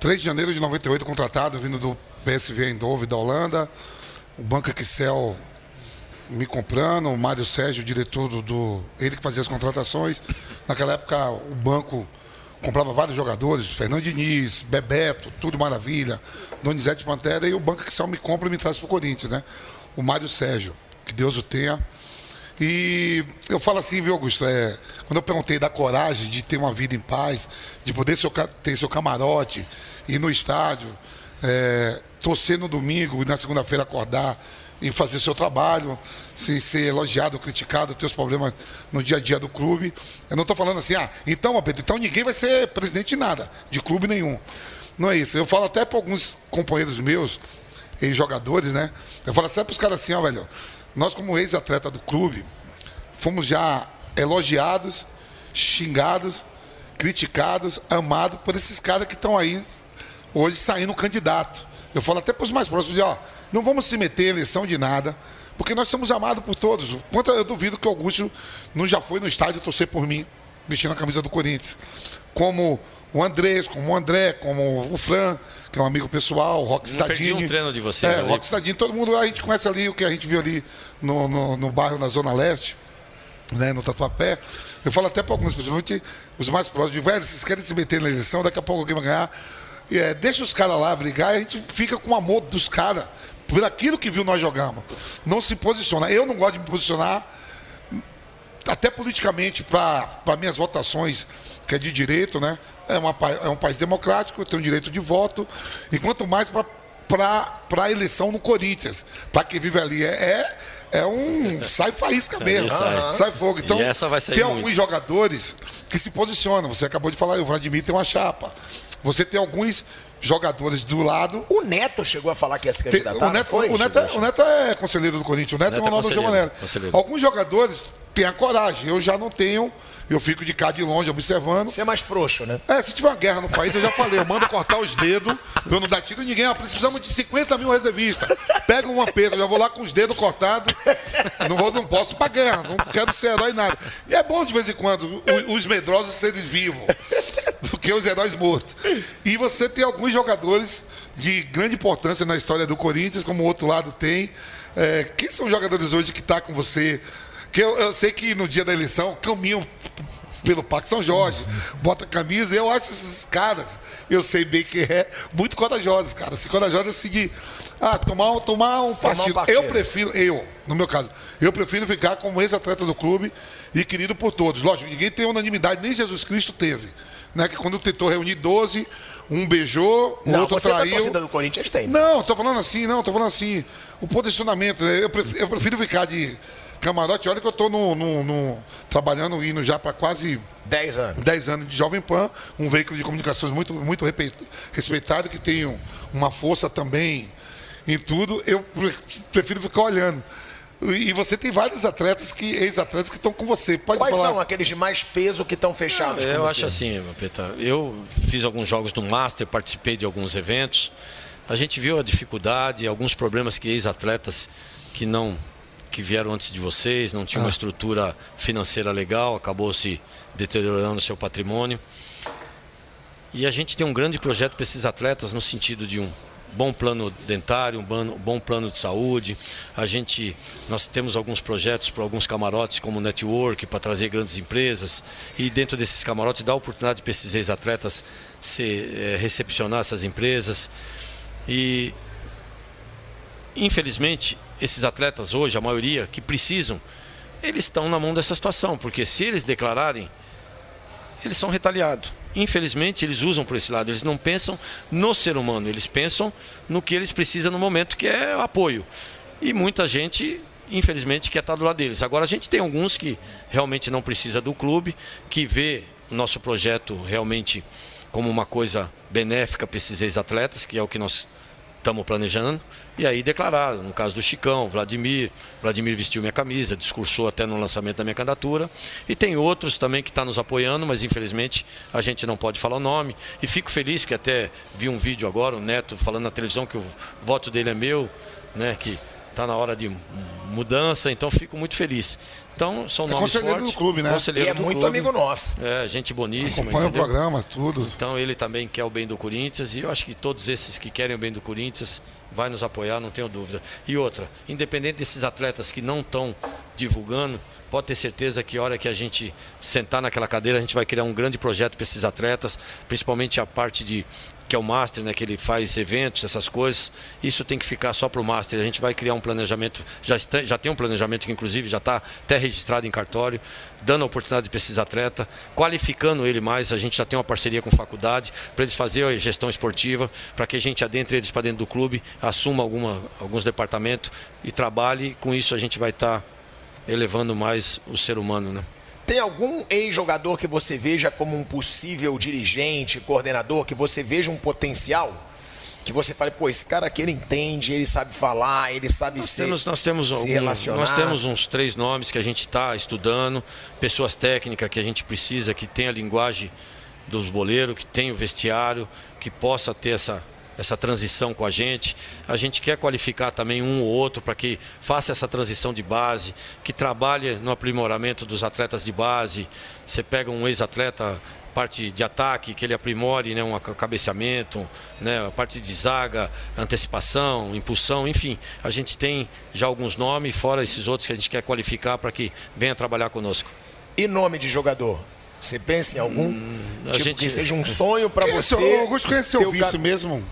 3 de janeiro de 98, contratado, vindo do PSV Eindhoven da Holanda, o Banco Excel me comprando, o Mário Sérgio, o diretor do, do, Ele que fazia as contratações. Naquela época o banco comprava vários jogadores, Fernando Diniz, Bebeto, tudo maravilha, Donizete Pantera, e o Banco Excel me compra e me traz para o Corinthians, né? O Mário Sérgio, que Deus o tenha. E eu falo assim, viu, Augusto? É, quando eu perguntei da coragem de ter uma vida em paz, de poder seu, ter seu camarote, ir no estádio, é, torcer no domingo e na segunda-feira acordar e fazer seu trabalho, sem ser elogiado, criticado, ter os problemas no dia a dia do clube. Eu não estou falando assim, ah, então, Pedro, então ninguém vai ser presidente de nada, de clube nenhum. Não é isso. Eu falo até para alguns companheiros meus, ex-jogadores, né? Eu falo até para os caras assim, ó, velho, nós como ex-atleta do clube, fomos já elogiados, xingados, criticados, amados por esses caras que estão aí hoje saindo candidato. Eu falo até para os mais próximos, de, ó, não vamos se meter em eleição de nada, porque nós somos amados por todos. Quanto eu duvido que o Augusto não já foi no estádio torcer por mim, vestindo a camisa do Corinthians. Como o Andrés, como o André, como o Fran, que é um amigo pessoal, o Rock Stadini. um treino de você. É, Rock Stadini, todo mundo, a gente conhece ali o que a gente viu ali no, no, no bairro, na Zona Leste, né, no Tatuapé. Eu falo até para algumas pessoas, os mais próximos, de velho, vocês querem se meter na eleição, daqui a pouco alguém vai ganhar é, deixa os caras lá brigar e a gente fica com amor dos caras por aquilo que viu nós jogamos. Não se posiciona. Eu não gosto de me posicionar, até politicamente, para minhas votações, que é de direito, né? É, uma, é um país democrático, eu tenho direito de voto. E quanto mais para a eleição no Corinthians, para quem vive ali. É, é, é um. Sai faísca mesmo. Sai. sai fogo. Então, tem muito. alguns jogadores que se posicionam. Você acabou de falar, o Vladimir tem uma chapa. Você tem alguns jogadores do lado. O Neto chegou a falar que ia se candidatar. O Neto, foi, o, Neto, é, o Neto é conselheiro do Corinthians. O Neto, Neto é o nome do João Alguns jogadores têm a coragem. Eu já não tenho. Eu fico de cá de longe observando. Você é mais frouxo, né? É, se tiver uma guerra no país, eu já falei, eu mando cortar os dedos, eu não dar tiro em ninguém. Ah, precisamos de 50 mil reservistas. Pega uma pedra, eu já vou lá com os dedos cortados. Não, vou, não posso pra guerra, não quero ser herói nada. E é bom de vez em quando os, os medrosos serem vivos que os heróis mortos. E você tem alguns jogadores de grande importância na história do Corinthians, como o outro lado tem. É, quem são os jogadores hoje que estão tá com você? Que eu, eu, sei que no dia da eleição caminham pelo Parque São Jorge, bota camisa, eu acho esses caras, eu sei bem que é, muito corajosos, cara. Se corajosos assim de ah, tomar, tomar, um, partido. um partido. Eu prefiro, eu, no meu caso, eu prefiro ficar como ex-atleta do clube e querido por todos. Lógico, ninguém tem unanimidade, nem Jesus Cristo teve né? Que quando tentou reunir 12, um beijou, o não, outro você traiu. Da do Corinthians tem. Não, tô falando assim, não, tô falando assim. O posicionamento, né, eu prefiro, eu prefiro ficar de camarote. Olha que eu tô no, no, no trabalhando, indo já para quase 10 anos. 10 anos de Jovem Pan, um veículo de comunicações muito, muito respeitado, que tem uma força também em tudo. Eu prefiro ficar olhando. E você tem vários atletas que ex-atletas que estão com você. Pode Quais falar. são aqueles de mais peso que estão fechados? eu acho assim, Peta. Eu fiz alguns jogos do Master, participei de alguns eventos. A gente viu a dificuldade, alguns problemas que ex-atletas que não que vieram antes de vocês, não tinham ah. uma estrutura financeira legal, acabou se deteriorando seu patrimônio. E a gente tem um grande projeto para esses atletas no sentido de um bom plano dentário, um bom plano de saúde. A gente, nós temos alguns projetos para alguns camarotes, como network, para trazer grandes empresas. E dentro desses camarotes dá oportunidade para esses ex-atletas é, recepcionar essas empresas. E, infelizmente, esses atletas hoje, a maioria que precisam, eles estão na mão dessa situação, porque se eles declararem, eles são retaliados. Infelizmente, eles usam por esse lado. Eles não pensam no ser humano, eles pensam no que eles precisam no momento, que é apoio. E muita gente, infelizmente, quer estar do lado deles. Agora, a gente tem alguns que realmente não precisa do clube, que vê o nosso projeto realmente como uma coisa benéfica para esses ex-atletas, que é o que nós estamos planejando. E aí declarar, no caso do Chicão, Vladimir, Vladimir vestiu minha camisa, discursou até no lançamento da minha candidatura. E tem outros também que estão tá nos apoiando, mas infelizmente a gente não pode falar o nome. E fico feliz que até vi um vídeo agora, o Neto falando na televisão que o voto dele é meu, né? Que está na hora de mudança, então fico muito feliz. Então, são é nomes conselheiro fortes. do clube, né? Conselheiro e é muito clube. amigo nosso. É, gente boníssima. Acompanha entendeu? o programa, tudo. Então, ele também quer o bem do Corinthians e eu acho que todos esses que querem o bem do Corinthians vai nos apoiar, não tenho dúvida. E outra, independente desses atletas que não estão divulgando, pode ter certeza que a hora que a gente sentar naquela cadeira, a gente vai criar um grande projeto para esses atletas, principalmente a parte de que é o Master, né, que ele faz eventos, essas coisas. Isso tem que ficar só para o Master. A gente vai criar um planejamento, já, está, já tem um planejamento que inclusive já está até registrado em cartório, dando a oportunidade para esses atletas, qualificando ele mais. A gente já tem uma parceria com faculdade para eles fazerem a gestão esportiva, para que a gente adentre eles para dentro do clube, assuma alguma, alguns departamentos e trabalhe. Com isso a gente vai estar tá elevando mais o ser humano, né? Tem algum ex-jogador que você veja como um possível dirigente, coordenador, que você veja um potencial? Que você fale, pô, esse cara aqui ele entende, ele sabe falar, ele sabe nós se, temos, nós temos se alguns, relacionar. Nós temos uns três nomes que a gente está estudando, pessoas técnicas que a gente precisa, que tem a linguagem dos boleiros, que tem o vestiário, que possa ter essa, essa transição com a gente. A gente quer qualificar também um ou outro para que faça essa transição de base, que trabalhe no aprimoramento dos atletas de base. Você pega um ex-atleta, parte de ataque, que ele aprimore né, um cabeceamento, né, a parte de zaga, antecipação, impulsão, enfim. A gente tem já alguns nomes, fora esses outros que a gente quer qualificar para que venha trabalhar conosco. E nome de jogador? Você pensa em algum? Hum, tipo, gente... que seja um sonho para você. Augusto conheceu o vice mesmo?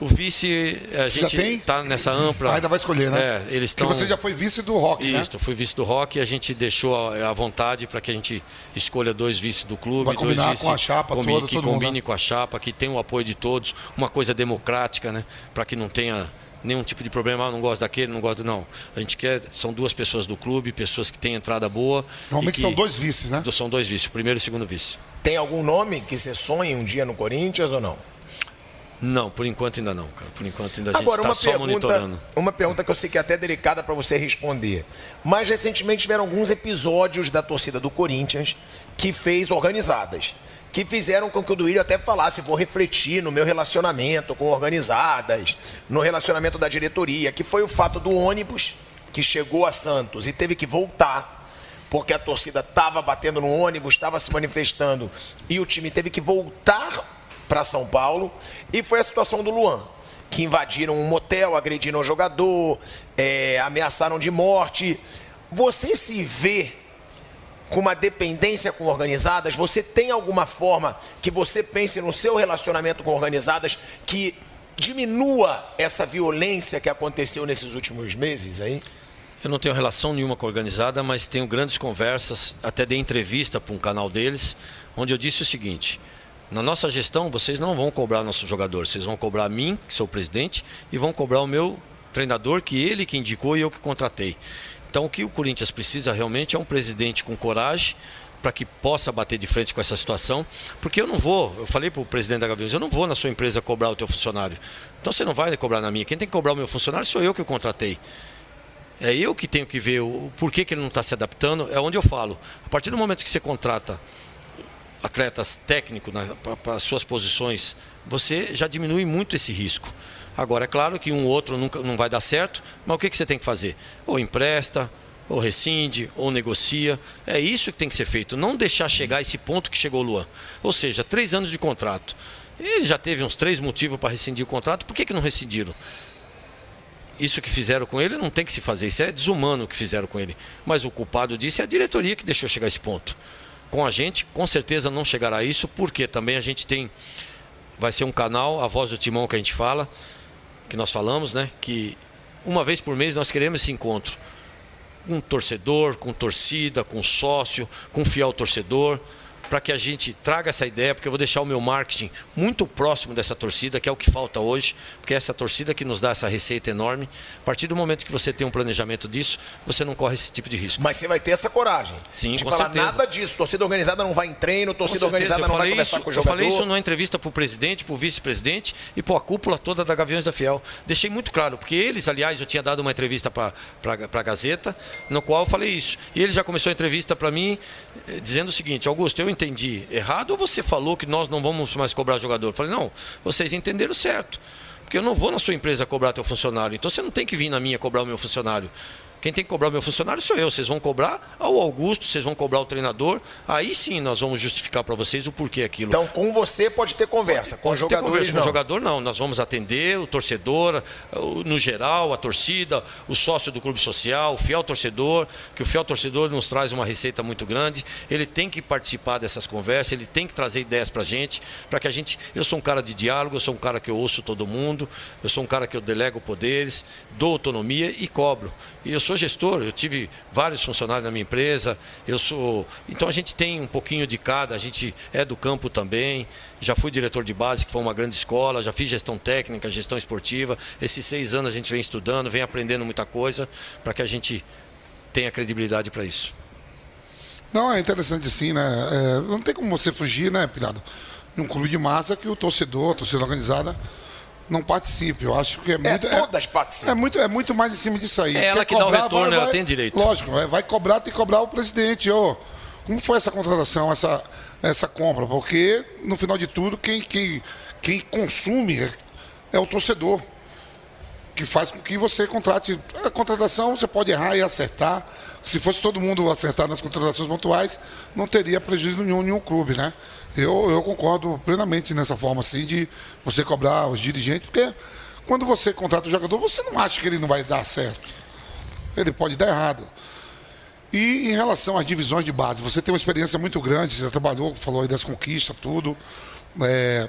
O vice, a gente está nessa ampla. Ah, ainda vai escolher, né? É, eles estão. você já foi vice do rock, Isso, né? Isso, fui vice do rock e a gente deixou à vontade para que a gente escolha dois vices do clube. Vai combinar dois vice, com a chapa combi, toda, Que todo combine mundo, né? com a chapa, que tenha o apoio de todos, uma coisa democrática, né? Para que não tenha nenhum tipo de problema, ah, não gosto daquele, não gosto. Não. A gente quer. São duas pessoas do clube, pessoas que têm entrada boa. Normalmente que, são dois vices, né? São dois vices, primeiro e segundo vice. Tem algum nome que você sonhe um dia no Corinthians ou não? Não, por enquanto ainda não, cara. Por enquanto ainda a gente está só pergunta, monitorando. Uma pergunta que eu sei que é até delicada para você responder. Mas recentemente tiveram alguns episódios da torcida do Corinthians que fez organizadas. Que fizeram com que o Duílio até falasse, vou refletir no meu relacionamento com organizadas, no relacionamento da diretoria, que foi o fato do ônibus que chegou a Santos e teve que voltar porque a torcida estava batendo no ônibus, estava se manifestando e o time teve que voltar para São Paulo. E foi a situação do Luan, que invadiram um motel, agrediram o jogador, é, ameaçaram de morte. Você se vê com uma dependência com organizadas? Você tem alguma forma que você pense no seu relacionamento com organizadas que diminua essa violência que aconteceu nesses últimos meses aí? Eu não tenho relação nenhuma com a organizada, mas tenho grandes conversas, até dei entrevista para um canal deles, onde eu disse o seguinte: na nossa gestão, vocês não vão cobrar nossos jogadores, vocês vão cobrar mim, que sou o presidente, e vão cobrar o meu treinador, que ele que indicou e eu que contratei. Então, o que o Corinthians precisa realmente é um presidente com coragem para que possa bater de frente com essa situação, porque eu não vou, eu falei para o presidente da Gaviões, eu não vou na sua empresa cobrar o teu funcionário. Então você não vai cobrar na minha. Quem tem que cobrar o meu funcionário sou eu que o contratei. É eu que tenho que ver o porquê que ele não está se adaptando. É onde eu falo. A partir do momento que você contrata atletas técnicos para as suas posições, você já diminui muito esse risco. Agora, é claro que um outro nunca, não vai dar certo, mas o que, que você tem que fazer? Ou empresta, ou rescinde, ou negocia. É isso que tem que ser feito. Não deixar chegar esse ponto que chegou o Luan. Ou seja, três anos de contrato. Ele já teve uns três motivos para rescindir o contrato, por que, que não rescindiram? isso que fizeram com ele não tem que se fazer, isso é desumano o que fizeram com ele. Mas o culpado disso é a diretoria que deixou chegar esse ponto. Com a gente, com certeza não chegará a isso, porque também a gente tem. Vai ser um canal, a voz do timão que a gente fala, que nós falamos, né? Que uma vez por mês nós queremos esse encontro. Com torcedor, com torcida, com sócio, com fiel torcedor, para que a gente traga essa ideia, porque eu vou deixar o meu marketing muito próximo dessa torcida, que é o que falta hoje, porque é essa torcida que nos dá essa receita enorme. A partir do momento que você tem um planejamento disso, você não corre esse tipo de risco. Mas você vai ter essa coragem. Sim, de com falar certeza. nada disso. Torcida organizada não vai em treino, torcida organizada eu não vai conversar isso, com o Eu jogador. falei isso numa entrevista para o presidente, para o vice-presidente e para a cúpula toda da Gaviões da Fiel. Deixei muito claro, porque eles, aliás, eu tinha dado uma entrevista para a Gazeta, no qual eu falei isso. E ele já começou a entrevista para mim eh, dizendo o seguinte: Augusto, eu entendi errado ou você falou que nós não vamos mais cobrar jogador? Eu falei, não, vocês entenderam certo. Porque eu não vou na sua empresa cobrar teu funcionário. Então você não tem que vir na minha cobrar o meu funcionário. Quem tem que cobrar o meu funcionário sou eu. Vocês vão cobrar ao Augusto, vocês vão cobrar o treinador. Aí sim nós vamos justificar para vocês o porquê aquilo. Então, com você pode ter conversa, com os Pode ter jogadores conversa com não. o jogador não, nós vamos atender o torcedor, no geral, a torcida, o sócio do clube social, o fiel torcedor, que o fiel torcedor nos traz uma receita muito grande. Ele tem que participar dessas conversas, ele tem que trazer ideias para a gente, para que a gente. Eu sou um cara de diálogo, eu sou um cara que eu ouço todo mundo, eu sou um cara que eu delego poderes, dou autonomia e cobro. E eu sou gestor, eu tive vários funcionários na minha empresa, eu sou. Então a gente tem um pouquinho de cada, a gente é do campo também. Já fui diretor de base, que foi uma grande escola, já fiz gestão técnica, gestão esportiva. Esses seis anos a gente vem estudando, vem aprendendo muita coisa para que a gente tenha credibilidade para isso. Não, é interessante sim, né? É, não tem como você fugir, né, Pirado? Num clube de massa que o torcedor, a torcida organizada, não participe. Eu acho que é muito. todas participam. É muito, é muito mais em cima disso aí. É ela Quer que dá o cobrar, retorno, ela tem direito. Lógico, vai, vai cobrar, tem que cobrar o presidente. Ô, como foi essa contratação, essa, essa compra? Porque, no final de tudo, quem, quem, quem consome é, é o torcedor que faz com que você contrate. A contratação você pode errar e acertar. Se fosse todo mundo acertar nas contratações pontuais, não teria prejuízo nenhum nenhum clube, né? Eu, eu concordo plenamente nessa forma assim de você cobrar os dirigentes, porque quando você contrata o jogador, você não acha que ele não vai dar certo. Ele pode dar errado. E em relação às divisões de base, você tem uma experiência muito grande, você trabalhou, falou aí das conquistas, tudo. É,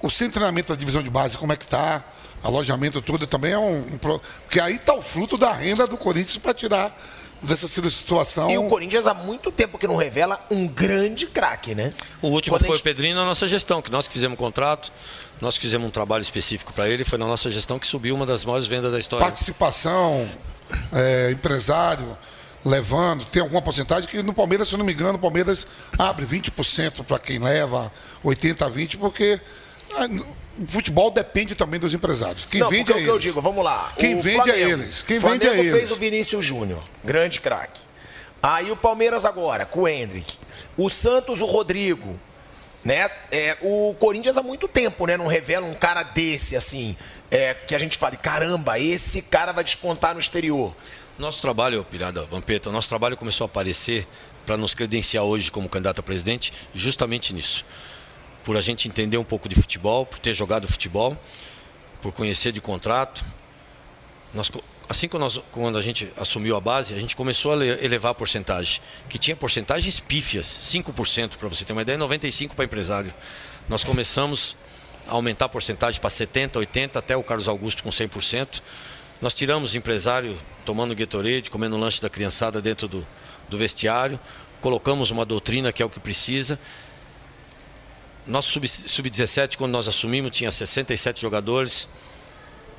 o seu treinamento da divisão de base, como é que está? Alojamento, tudo também é um. um porque aí está o fruto da renda do Corinthians para tirar dessa situação. E o Corinthians há muito tempo que não revela um grande craque, né? O último Quando a foi gente- o Pedrinho na nossa gestão, que nós que fizemos o contrato, nós que fizemos um trabalho específico para ele, foi na nossa gestão que subiu uma das maiores vendas da história. participação, é, empresário levando, tem alguma porcentagem que no Palmeiras, se eu não me engano, o Palmeiras abre 20% para quem leva, 80% a 20%, porque ah, o futebol depende também dos empresários. Quem não, vende porque é o que eu eles. digo, vamos lá. Quem o vende é Flamengo. eles. Quem o Flamengo vende é fez eles. o Vinícius Júnior, grande craque. Aí o Palmeiras agora, com o Hendrick. O Santos, o Rodrigo. Né? É, o Corinthians há muito tempo, né? Não revela um cara desse, assim. É, que a gente fale, caramba, esse cara vai despontar no exterior. Nosso trabalho, Pirada Vampeta, nosso trabalho começou a aparecer para nos credenciar hoje como candidato a presidente justamente nisso. Por a gente entender um pouco de futebol, por ter jogado futebol, por conhecer de contrato. Nós, assim que nós, quando a gente assumiu a base, a gente começou a le- elevar a porcentagem, que tinha porcentagens pífias, 5% para você ter uma ideia, 95% para empresário. Nós começamos a aumentar a porcentagem para 70%, 80%, até o Carlos Augusto com 100%. Nós tiramos empresário tomando Gatorade, comendo lanche da criançada dentro do, do vestiário, colocamos uma doutrina que é o que precisa. Nosso sub- sub-17, quando nós assumimos, tinha 67 jogadores,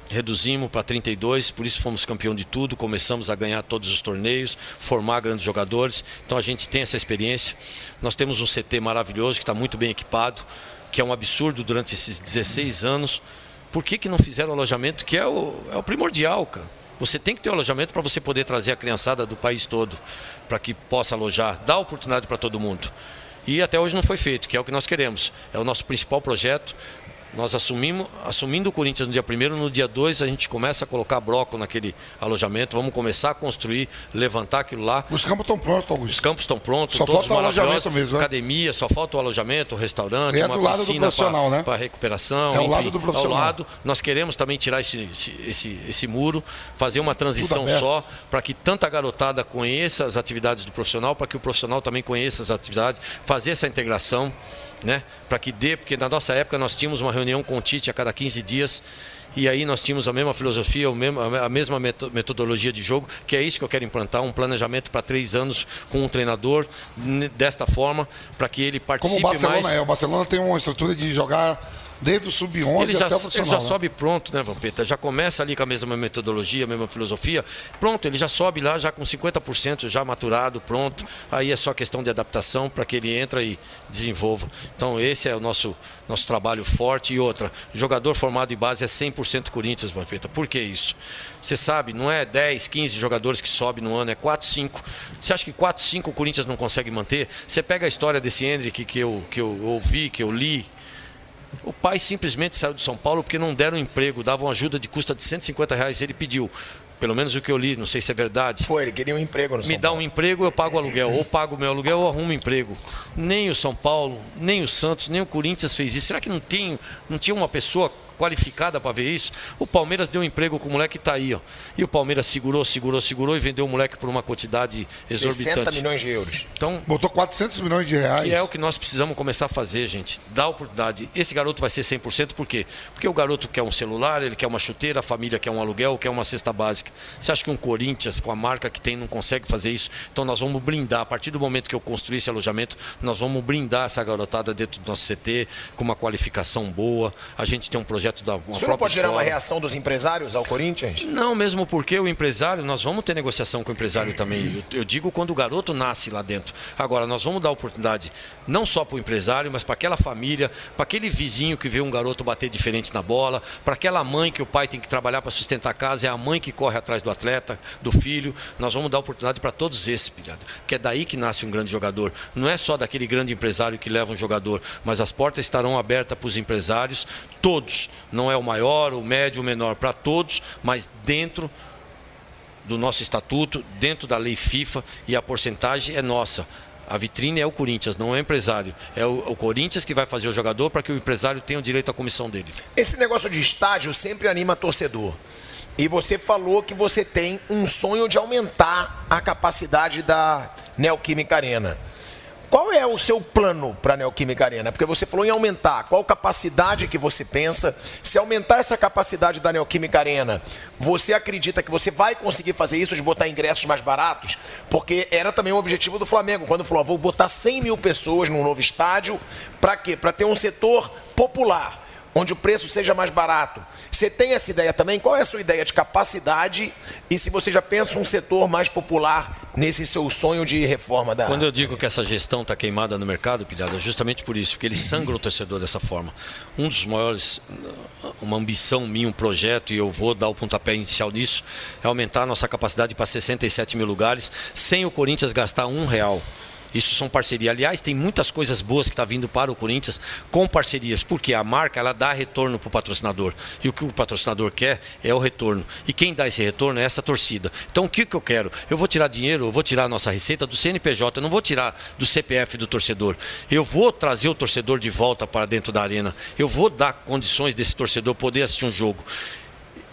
reduzimos para 32, por isso fomos campeão de tudo, começamos a ganhar todos os torneios, formar grandes jogadores. Então a gente tem essa experiência. Nós temos um CT maravilhoso que está muito bem equipado, que é um absurdo durante esses 16 anos. Por que, que não fizeram alojamento? Que é o, é o primordial, cara. Você tem que ter o alojamento para você poder trazer a criançada do país todo para que possa alojar, dar oportunidade para todo mundo. E até hoje não foi feito, que é o que nós queremos. É o nosso principal projeto. Nós assumimos, assumindo o Corinthians no dia 1 no dia 2 a gente começa a colocar bloco naquele alojamento, vamos começar a construir, levantar aquilo lá. Os campos estão prontos, Os Augusto. campos estão prontos, Só todos falta o alojamento mesmo, né? Academia, só falta o alojamento, o restaurante, É uma do lado do piscina profissional, né? para recuperação. É ao enfim, lado do profissional. Ao lado, nós queremos também tirar esse, esse, esse, esse muro, fazer uma transição só, para que tanta garotada conheça as atividades do profissional, para que o profissional também conheça as atividades, fazer essa integração. Né? Para que dê, porque na nossa época nós tínhamos uma reunião com o Tite a cada 15 dias e aí nós tínhamos a mesma filosofia, a mesma metodologia de jogo, que é isso que eu quero implantar, um planejamento para três anos com um treinador desta forma, para que ele participe mais. Como o Barcelona mais. é, o Barcelona tem uma estrutura de jogar desde o sub-11 ele já, até o profissional. Ele já né? sobe pronto, né, Vampeta? Já começa ali com a mesma metodologia, a mesma filosofia. Pronto, ele já sobe lá já com 50% já maturado, pronto. Aí é só questão de adaptação para que ele entre e desenvolva. Então esse é o nosso, nosso trabalho forte. E outra, jogador formado em base é 100% Corinthians, Vampeta. Por que isso? Você sabe, não é 10, 15 jogadores que sobem no ano, é 4, 5. Você acha que 4, 5 o Corinthians não consegue manter? Você pega a história desse Hendrick que eu, que eu ouvi, que eu li, o pai simplesmente saiu de São Paulo porque não deram emprego, davam ajuda de custa de 150 reais. Ele pediu, pelo menos o que eu li, não sei se é verdade. Foi, ele queria um emprego no Me São dá Paulo. um emprego, eu pago o aluguel. Ou pago o meu aluguel ou arrumo emprego. Nem o São Paulo, nem o Santos, nem o Corinthians fez isso. Será que não, tem, não tinha uma pessoa qualificada para ver isso. O Palmeiras deu um emprego com o moleque que está aí, ó. E o Palmeiras segurou, segurou, segurou e vendeu o moleque por uma quantidade exorbitante. 60 milhões de euros. Então, Botou 400 milhões de reais. que é o que nós precisamos começar a fazer, gente. Dá oportunidade. Esse garoto vai ser 100%, por quê? Porque o garoto quer um celular, ele quer uma chuteira, a família quer um aluguel, quer uma cesta básica. Você acha que um Corinthians, com a marca que tem, não consegue fazer isso? Então nós vamos blindar. A partir do momento que eu construir esse alojamento, nós vamos blindar essa garotada dentro do nosso CT, com uma qualificação boa. A gente tem um projeto da uma Isso não pode gerar uma reação dos empresários ao Corinthians? Não, mesmo porque o empresário, nós vamos ter negociação com o empresário também. Eu, eu digo quando o garoto nasce lá dentro. Agora, nós vamos dar oportunidade não só para o empresário, mas para aquela família, para aquele vizinho que vê um garoto bater diferente na bola, para aquela mãe que o pai tem que trabalhar para sustentar a casa, é a mãe que corre atrás do atleta, do filho. Nós vamos dar oportunidade para todos esses, pilhado. Que é daí que nasce um grande jogador. Não é só daquele grande empresário que leva um jogador, mas as portas estarão abertas para os empresários, todos. Não é o maior, o médio, o menor, para todos, mas dentro do nosso estatuto, dentro da lei FIFA e a porcentagem é nossa. A vitrine é o Corinthians, não é o empresário. É o, o Corinthians que vai fazer o jogador para que o empresário tenha o direito à comissão dele. Esse negócio de estádio sempre anima torcedor. E você falou que você tem um sonho de aumentar a capacidade da Neoquímica Arena. Qual é o seu plano para a Neoquímica Arena? Porque você falou em aumentar. Qual capacidade que você pensa? Se aumentar essa capacidade da Neoquímica Arena, você acredita que você vai conseguir fazer isso de botar ingressos mais baratos? Porque era também o objetivo do Flamengo, quando falou, "Ah, vou botar 100 mil pessoas num novo estádio. Para quê? Para ter um setor popular onde o preço seja mais barato. Você tem essa ideia também? Qual é a sua ideia de capacidade e se você já pensa um setor mais popular nesse seu sonho de reforma da Quando eu digo que essa gestão está queimada no mercado, Pilhado, é justamente por isso, porque ele sangra o torcedor dessa forma. Um dos maiores, uma ambição minha, um projeto, e eu vou dar o pontapé inicial nisso, é aumentar a nossa capacidade para 67 mil lugares, sem o Corinthians gastar um real. Isso são parcerias. Aliás, tem muitas coisas boas que está vindo para o Corinthians com parcerias, porque a marca ela dá retorno para o patrocinador. E o que o patrocinador quer é o retorno. E quem dá esse retorno é essa torcida. Então o que, que eu quero? Eu vou tirar dinheiro, eu vou tirar a nossa receita do CNPJ, eu não vou tirar do CPF do torcedor. Eu vou trazer o torcedor de volta para dentro da arena. Eu vou dar condições desse torcedor poder assistir um jogo.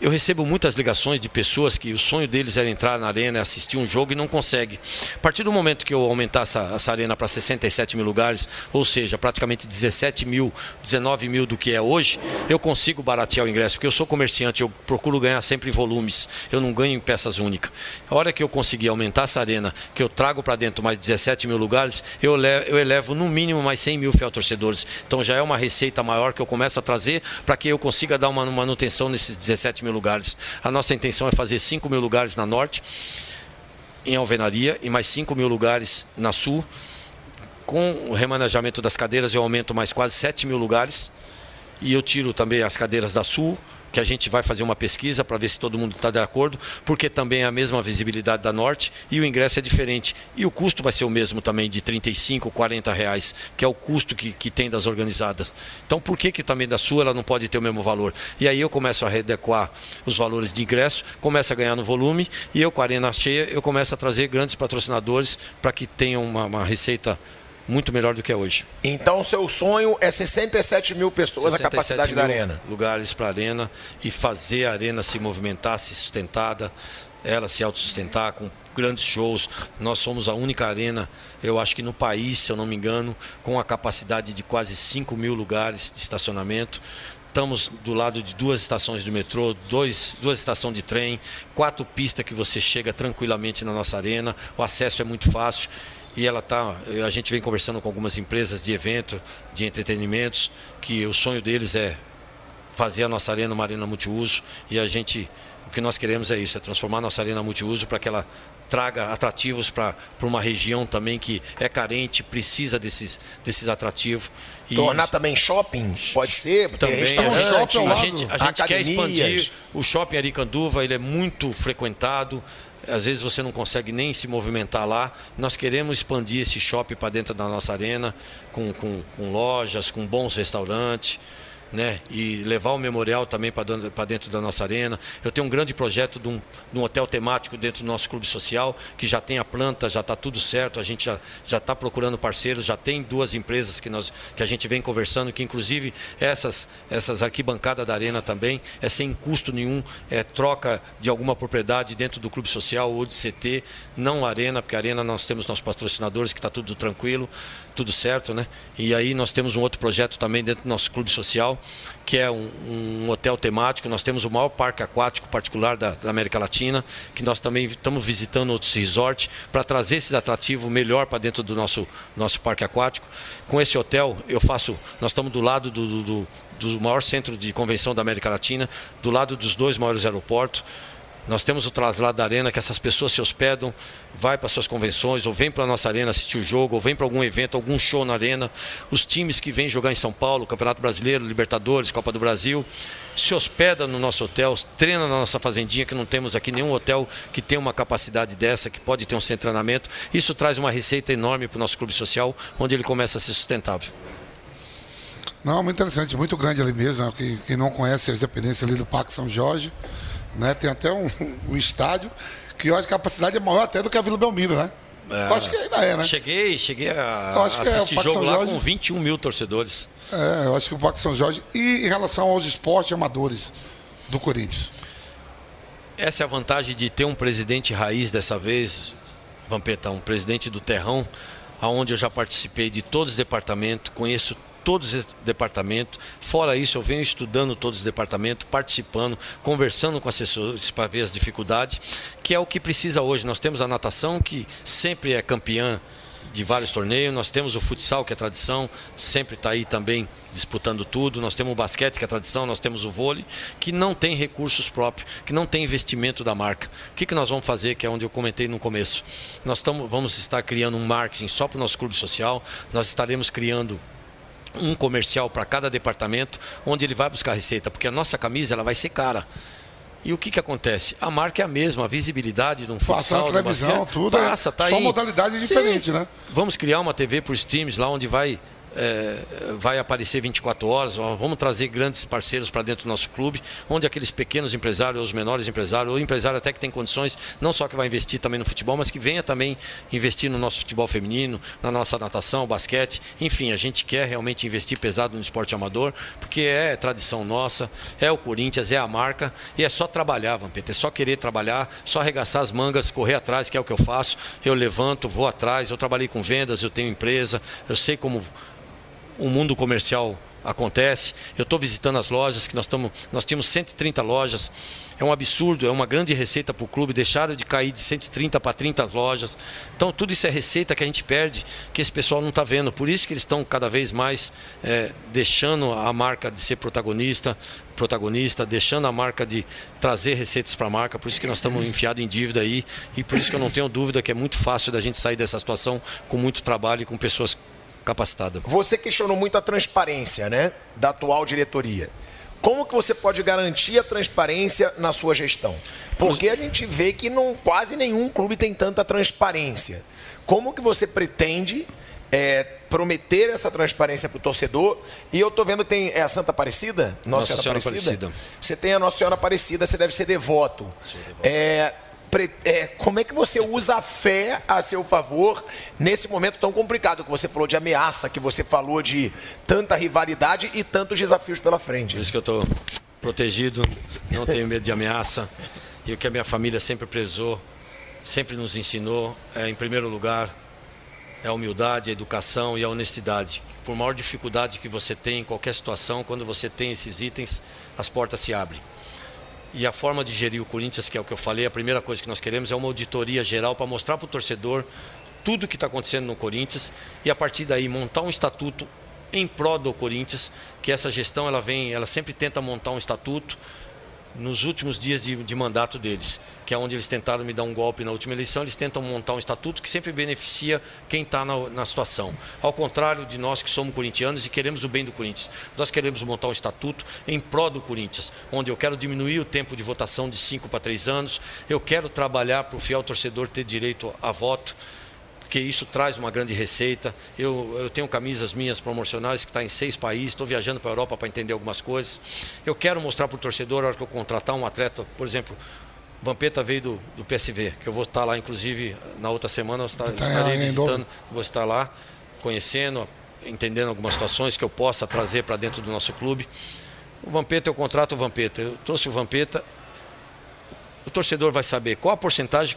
Eu recebo muitas ligações de pessoas que o sonho deles era entrar na arena, assistir um jogo e não consegue. A partir do momento que eu aumentar essa, essa arena para 67 mil lugares, ou seja, praticamente 17 mil, 19 mil do que é hoje, eu consigo baratear o ingresso, porque eu sou comerciante, eu procuro ganhar sempre em volumes, eu não ganho em peças únicas. A hora que eu conseguir aumentar essa arena, que eu trago para dentro mais 17 mil lugares, eu levo, eu elevo no mínimo mais 100 mil fiel torcedores. Então já é uma receita maior que eu começo a trazer para que eu consiga dar uma manutenção nesses 17 mil lugares. A nossa intenção é fazer 5 mil lugares na norte, em alvenaria, e mais 5 mil lugares na sul. Com o remanejamento das cadeiras, eu aumento mais quase 7 mil lugares. E eu tiro também as cadeiras da sul, que a gente vai fazer uma pesquisa para ver se todo mundo está de acordo, porque também é a mesma visibilidade da Norte e o ingresso é diferente. E o custo vai ser o mesmo também, de 35, 40 reais, que é o custo que, que tem das organizadas. Então por que, que também da Sul ela não pode ter o mesmo valor? E aí eu começo a readequar os valores de ingresso, começo a ganhar no volume e eu com a arena cheia, eu começo a trazer grandes patrocinadores para que tenham uma, uma receita muito melhor do que é hoje. Então, seu sonho é 67 mil pessoas a 67 capacidade da mil arena. Lugares para a arena e fazer a arena se movimentar, se sustentada. ela se autossustentar com grandes shows. Nós somos a única arena, eu acho que no país, se eu não me engano, com a capacidade de quase 5 mil lugares de estacionamento. Estamos do lado de duas estações do metrô, dois, duas estações de trem, quatro pistas que você chega tranquilamente na nossa arena. O acesso é muito fácil e ela tá a gente vem conversando com algumas empresas de evento de entretenimentos que o sonho deles é fazer a nossa arena uma arena multiuso e a gente o que nós queremos é isso é transformar a nossa arena multiuso para que ela traga atrativos para uma região também que é carente precisa desses desses atrativos. E tornar também shopping pode ser? Também restaurante, a gente, a gente quer expandir o shopping Aricanduva ele é muito frequentado às vezes você não consegue nem se movimentar lá. Nós queremos expandir esse shopping para dentro da nossa arena, com, com, com lojas, com bons restaurantes né? E levar o memorial também para dentro da nossa arena. Eu tenho um grande projeto de um, de um, hotel temático dentro do nosso clube social, que já tem a planta, já está tudo certo, a gente já está procurando parceiros, já tem duas empresas que, nós, que a gente vem conversando, que inclusive essas, essas arquibancadas da arena também é sem custo nenhum, é troca de alguma propriedade dentro do clube social ou de CT, não arena, porque arena nós temos nossos patrocinadores que está tudo tranquilo tudo certo, né? E aí nós temos um outro projeto também dentro do nosso clube social, que é um, um hotel temático. Nós temos o maior parque aquático particular da, da América Latina, que nós também estamos visitando outros resorts para trazer esses atrativos melhor para dentro do nosso, nosso parque aquático. Com esse hotel, eu faço. Nós estamos do lado do, do, do maior centro de convenção da América Latina, do lado dos dois maiores aeroportos. Nós temos o traslado da arena, que essas pessoas se hospedam, vai para suas convenções, ou vem para a nossa arena assistir o jogo, ou vem para algum evento, algum show na arena. Os times que vêm jogar em São Paulo, Campeonato Brasileiro, Libertadores, Copa do Brasil, se hospeda no nosso hotel, treina na nossa fazendinha, que não temos aqui nenhum hotel que tem uma capacidade dessa, que pode ter um centro de treinamento. Isso traz uma receita enorme para o nosso clube social, onde ele começa a ser sustentável. Não, muito interessante, muito grande ali mesmo. Né? Quem não conhece as dependências ali do Parque São Jorge, né? Tem até um, um estádio que eu acho que a capacidade é maior até do que a Vila Belmiro, né? É, acho que ainda é, né? Cheguei, cheguei a é, assistir é, jogo lá Jorge, com 21 mil torcedores. É, eu acho que o Parque São Jorge. E em relação aos esportes amadores do Corinthians? Essa é a vantagem de ter um presidente raiz dessa vez, Vampeta, um presidente do Terrão, aonde eu já participei de todos os departamentos, conheço todos os departamentos. Fora isso, eu venho estudando todos os departamentos, participando, conversando com assessores para ver as dificuldades, que é o que precisa hoje. Nós temos a natação, que sempre é campeã de vários torneios, nós temos o futsal, que é tradição, sempre está aí também disputando tudo. Nós temos o basquete, que é tradição, nós temos o vôlei, que não tem recursos próprios, que não tem investimento da marca. O que, que nós vamos fazer, que é onde eu comentei no começo? Nós tamo, vamos estar criando um marketing só para o nosso clube social, nós estaremos criando um comercial para cada departamento, onde ele vai buscar receita, porque a nossa camisa ela vai ser cara. E o que, que acontece? A marca é a mesma, a visibilidade de um futsal, Passa a televisão, tudo. É passa, tá só aí. modalidade diferente, né? Vamos criar uma TV por streams lá onde vai é, vai aparecer 24 horas. Vamos trazer grandes parceiros para dentro do nosso clube, onde aqueles pequenos empresários, os menores empresários, ou empresário até que tem condições, não só que vai investir também no futebol, mas que venha também investir no nosso futebol feminino, na nossa natação, basquete. Enfim, a gente quer realmente investir pesado no esporte amador, porque é tradição nossa, é o Corinthians, é a marca, e é só trabalhar, Vampeta, é só querer trabalhar, só arregaçar as mangas, correr atrás, que é o que eu faço. Eu levanto, vou atrás, eu trabalhei com vendas, eu tenho empresa, eu sei como o mundo comercial acontece. Eu estou visitando as lojas, que nós, estamos, nós tínhamos 130 lojas. É um absurdo, é uma grande receita para o clube. Deixaram de cair de 130 para 30 lojas. Então, tudo isso é receita que a gente perde, que esse pessoal não está vendo. Por isso que eles estão cada vez mais é, deixando a marca de ser protagonista, protagonista, deixando a marca de trazer receitas para a marca. Por isso que nós estamos enfiados em dívida aí. E por isso que eu não tenho dúvida que é muito fácil da gente sair dessa situação com muito trabalho e com pessoas capacitada. Você questionou muito a transparência, né, da atual diretoria. Como que você pode garantir a transparência na sua gestão? Porque a gente vê que não, quase nenhum clube tem tanta transparência. Como que você pretende é, prometer essa transparência para o torcedor? E eu estou vendo que tem é a Santa Aparecida, Nossa, Nossa Senhora, Senhora Aparecida. Aparecida. Você tem a Nossa Senhora Aparecida, você deve ser devoto. devoto. É, é, como é que você usa a fé a seu favor nesse momento tão complicado que você falou de ameaça, que você falou de tanta rivalidade e tantos desafios pela frente? Por isso que eu estou protegido, não tenho medo de ameaça. e o que a minha família sempre prezou, sempre nos ensinou, é, em primeiro lugar, é a humildade, a educação e a honestidade. Por maior dificuldade que você tem em qualquer situação, quando você tem esses itens, as portas se abrem. E a forma de gerir o Corinthians, que é o que eu falei, a primeira coisa que nós queremos é uma auditoria geral para mostrar para o torcedor tudo o que está acontecendo no Corinthians e a partir daí montar um estatuto em prol do Corinthians, que essa gestão ela vem, ela sempre tenta montar um estatuto nos últimos dias de, de, mandato deles, que é onde eles tentaram me dar um golpe na última eleição, eles tentam montar um estatuto que sempre beneficia quem está na, na, situação. Ao contrário de nós que somos corintianos e queremos o bem do Corinthians. Nós queremos montar um estatuto em prol do Corinthians, onde eu quero diminuir o tempo de votação de 5 para 3 anos, eu quero trabalhar para o fiel torcedor ter direito a voto, porque isso traz uma grande receita. Eu, eu tenho camisas minhas promocionais que estão tá em seis países, estou viajando para a Europa para entender algumas coisas. Eu quero mostrar para o torcedor, na hora que eu contratar um atleta, por exemplo, Vampeta veio do, do PSV, que eu vou estar lá, inclusive, na outra semana, eu tá estarei visitando, vou estar lá, conhecendo, entendendo algumas situações que eu possa trazer para dentro do nosso clube. O Vampeta, eu contrato o Vampeta. Eu trouxe o Vampeta. O torcedor vai saber qual a porcentagem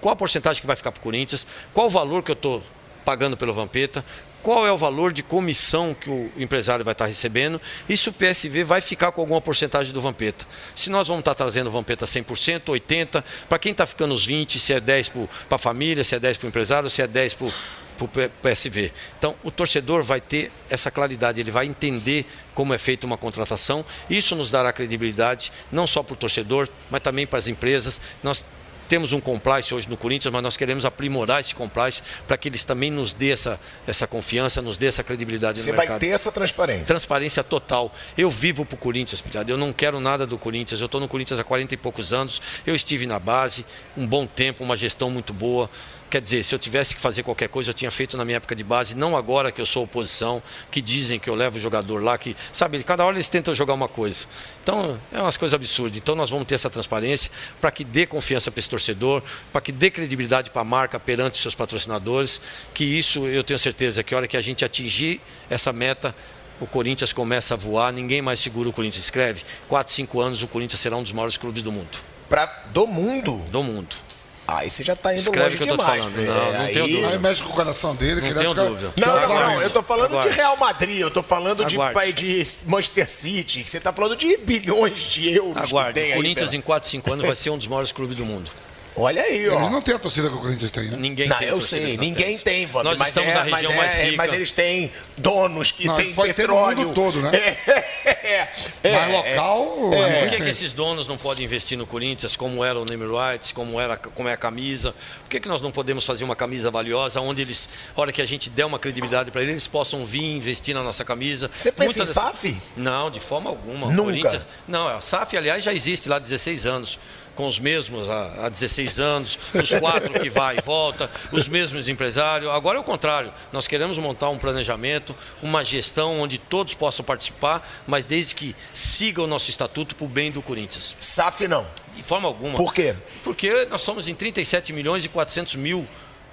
qual a porcentagem que vai ficar para o Corinthians, qual o valor que eu estou pagando pelo Vampeta, qual é o valor de comissão que o empresário vai estar recebendo e se o PSV vai ficar com alguma porcentagem do Vampeta. Se nós vamos estar trazendo o Vampeta 100%, 80%, para quem está ficando os 20%, se é 10% para a família, se é 10% para o empresário, se é 10% para o PSV. Então, o torcedor vai ter essa claridade, ele vai entender como é feita uma contratação. Isso nos dará credibilidade, não só para o torcedor, mas também para as empresas. Nós temos um compliance hoje no Corinthians, mas nós queremos aprimorar esse compliance para que eles também nos dê essa, essa confiança, nos dê essa credibilidade Você no mercado. Você vai ter essa transparência. Transparência total. Eu vivo para o Corinthians, eu não quero nada do Corinthians. Eu estou no Corinthians há 40 e poucos anos. Eu estive na base, um bom tempo, uma gestão muito boa. Quer dizer, se eu tivesse que fazer qualquer coisa, eu tinha feito na minha época de base, não agora que eu sou oposição, que dizem que eu levo o jogador lá, que, sabe, cada hora eles tentam jogar uma coisa. Então, é umas coisas absurdas. Então, nós vamos ter essa transparência para que dê confiança para esse torcedor, para que dê credibilidade para a marca perante os seus patrocinadores, que isso eu tenho certeza que a hora que a gente atingir essa meta, o Corinthians começa a voar, ninguém mais segura o Corinthians. Escreve, 4, 5 anos o Corinthians será um dos maiores clubes do mundo. Pra, do mundo? Do mundo. Aí você já está indo Escreve longe que eu tô demais. te falando. Não, não aí... tenho dúvida. Aí mexe com o coração dele. Não que tenho ele acha dúvida. que- Não, Aguarde. não, não, eu tô falando Aguarde. de Real Madrid, eu tô falando de, de Manchester City, que você tá falando de bilhões de euros Aguarde, que tem o aí Corinthians pela- em 4, 5 anos vai ser um dos maiores clubes do mundo. Olha aí, ó. Eles não têm a torcida que o Corinthians tem, né? Ninguém Não, tem eu sei, ninguém temos. tem, Vamp, Nós mas estamos é, na mas, região é, mais rica. mas eles têm donos que Não, têm pode ter no petróleo. mundo todo, né? É, é, Mas é, local. Por que, que esses donos não podem investir no Corinthians, como era o name rights, como, era, como é a camisa? Por que, que nós não podemos fazer uma camisa valiosa, onde eles, a hora que a gente der uma credibilidade para eles, eles possam vir investir na nossa camisa? Você pensa Muitas em dessas- SAF? Não, de forma alguma. Nunca? Corinthians- Não, a SAF, aliás, já existe lá há 16 anos. Com os mesmos há, há 16 anos, os quatro que vai e volta, os mesmos empresários. Agora é o contrário. Nós queremos montar um planejamento, uma gestão onde todos possam participar, mas desde que siga o nosso estatuto para o bem do Corinthians. SAF não. De forma alguma. Por quê? Porque nós somos em 37 milhões e 400 mil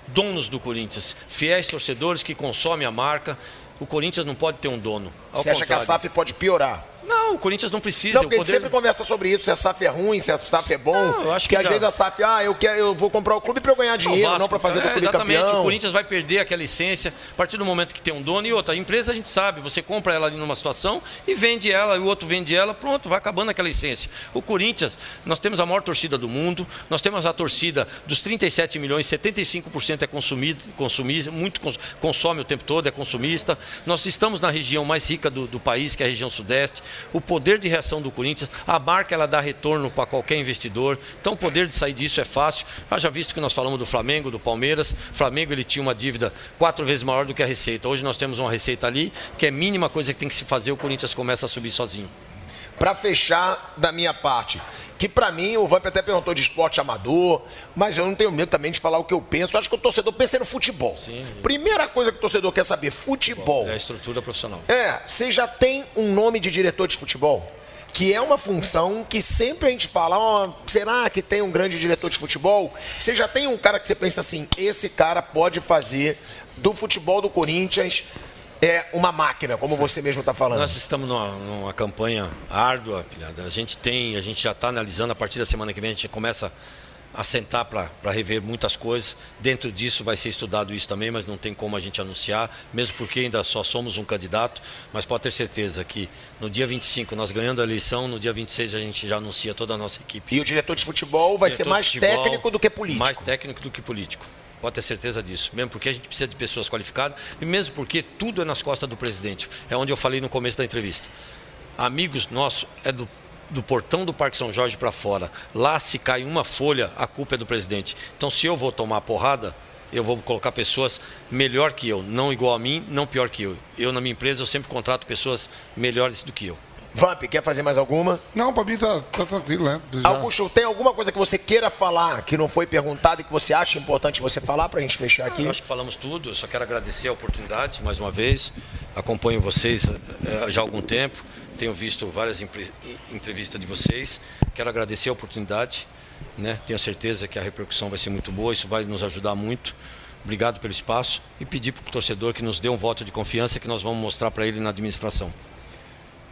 donos do Corinthians, fiéis torcedores que consomem a marca. O Corinthians não pode ter um dono. Ao Você acha que a contrário. SAF pode piorar? Não, o Corinthians não precisa. Não, porque a gente poder... sempre conversa sobre isso, se a SAF é ruim, se a SAF é bom. Não, eu acho que que às vezes a SAF, ah, eu, quero, eu vou comprar o clube para eu ganhar dinheiro, Vasco, não para fazer do é, clube Exatamente, campeão. o Corinthians vai perder aquela essência a partir do momento que tem um dono e outra. A empresa a gente sabe, você compra ela ali numa situação e vende ela, e o outro vende ela, pronto, vai acabando aquela essência. O Corinthians, nós temos a maior torcida do mundo, nós temos a torcida dos 37 milhões, 75% é consumido, consumista, muito cons- consome o tempo todo, é consumista. Nós estamos na região mais rica do, do país, que é a região sudeste. O poder de reação do Corinthians, a marca ela dá retorno para qualquer investidor. Então o poder de sair disso é fácil. Haja visto que nós falamos do Flamengo, do Palmeiras. O Flamengo ele tinha uma dívida quatro vezes maior do que a receita. Hoje nós temos uma receita ali que é a mínima coisa que tem que se fazer, o Corinthians começa a subir sozinho. Para fechar da minha parte, que para mim o Vamp até perguntou de esporte amador, mas eu não tenho medo também de falar o que eu penso. Eu acho que o torcedor pensa no futebol. Sim. Primeira coisa que o torcedor quer saber, futebol. É a estrutura profissional. É, você já tem um nome de diretor de futebol? Que é uma função que sempre a gente fala, ó, será que tem um grande diretor de futebol? Você já tem um cara que você pensa assim, esse cara pode fazer do futebol do Corinthians é uma máquina, como você mesmo está falando. Nós estamos numa, numa campanha árdua, pilhada. A gente tem, a gente já está analisando, a partir da semana que vem a gente começa a sentar para rever muitas coisas. Dentro disso vai ser estudado isso também, mas não tem como a gente anunciar, mesmo porque ainda só somos um candidato. Mas pode ter certeza que no dia 25, nós ganhando a eleição, no dia 26 a gente já anuncia toda a nossa equipe. E o diretor de futebol vai Diretor ser mais futebol, técnico do que político. Mais técnico do que político. Pode ter certeza disso. Mesmo porque a gente precisa de pessoas qualificadas e mesmo porque tudo é nas costas do presidente. É onde eu falei no começo da entrevista. Amigos nossos é do do portão do Parque São Jorge para fora, lá se cai uma folha, a culpa é do presidente. Então, se eu vou tomar porrada, eu vou colocar pessoas melhor que eu, não igual a mim, não pior que eu. Eu, na minha empresa, eu sempre contrato pessoas melhores do que eu. Vamp, quer fazer mais alguma? Não, para mim tá, tá, tranquilo, né? Já... Augusto, tem alguma coisa que você queira falar que não foi perguntado e que você acha importante você falar para a gente fechar aqui? Eu acho que falamos tudo, eu só quero agradecer a oportunidade mais uma vez. Acompanho vocês é, já há algum tempo tenho visto várias entrevistas de vocês. Quero agradecer a oportunidade. Né? Tenho certeza que a repercussão vai ser muito boa, isso vai nos ajudar muito. Obrigado pelo espaço e pedir para o torcedor que nos dê um voto de confiança que nós vamos mostrar para ele na administração.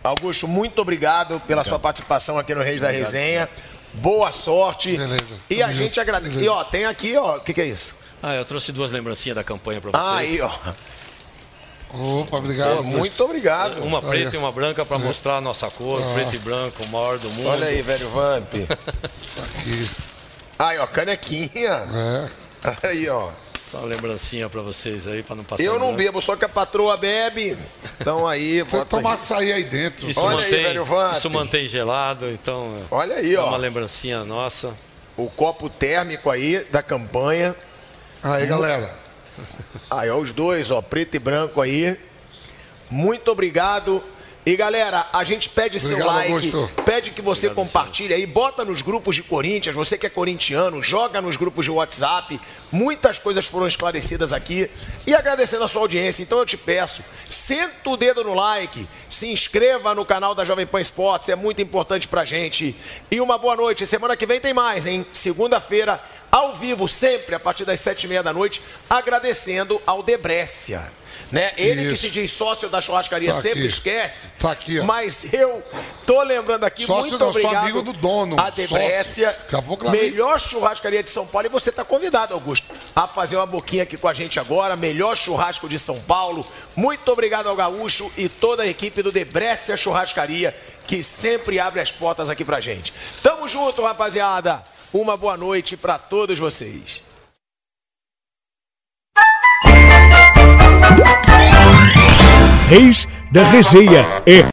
Augusto, muito obrigado pela obrigado. sua participação aqui no Reis obrigado. da Resenha. Boa sorte. Beleza. E a gente agradece. E ó, tem aqui, ó, o que, que é isso? Ah, eu trouxe duas lembrancinhas da campanha para vocês. Ah, aí, ó. Opa, obrigado. Pô, muito obrigado. Uma preta aí. e uma branca para mostrar a nossa cor, ah. preto e branco, o maior do mundo. Olha aí, velho Vamp. aqui. Aí, ó, canequinha. É. Aí, ó. Só uma lembrancinha para vocês aí, para não passar. Eu não branco. bebo, só que a patroa bebe. Então aí. Você toma açaí aí dentro. Isso Olha mantém, aí, velho Vamp. Isso mantém gelado, então. Olha aí, ó. Uma lembrancinha nossa. O copo térmico aí da campanha. Aí, galera. Aí, ó, os dois, ó, preto e branco aí. Muito obrigado. E galera, a gente pede Obrigado, seu like, Augusto. pede que você Obrigado, compartilhe aí, bota nos grupos de Corinthians, você que é corintiano, joga nos grupos de WhatsApp. Muitas coisas foram esclarecidas aqui. E agradecendo a sua audiência, então eu te peço, senta o dedo no like, se inscreva no canal da Jovem Pan Esportes, é muito importante pra gente. E uma boa noite. Semana que vem tem mais, hein? Segunda-feira, ao vivo, sempre a partir das sete e meia da noite, agradecendo ao Debrécia. Né? Ele Isso. que se diz sócio da churrascaria tá sempre aqui. esquece. Tá aqui, ó. Mas eu tô lembrando aqui, sócio muito não, obrigado. Sou amigo do dono. A Debrécia, melhor churrascaria de São Paulo. E você tá convidado, Augusto, a fazer uma boquinha aqui com a gente agora. Melhor churrasco de São Paulo. Muito obrigado ao Gaúcho e toda a equipe do Debrécia Churrascaria, que sempre abre as portas aqui pra gente. Tamo junto, rapaziada. Uma boa noite para todos vocês. Reis da Resenha é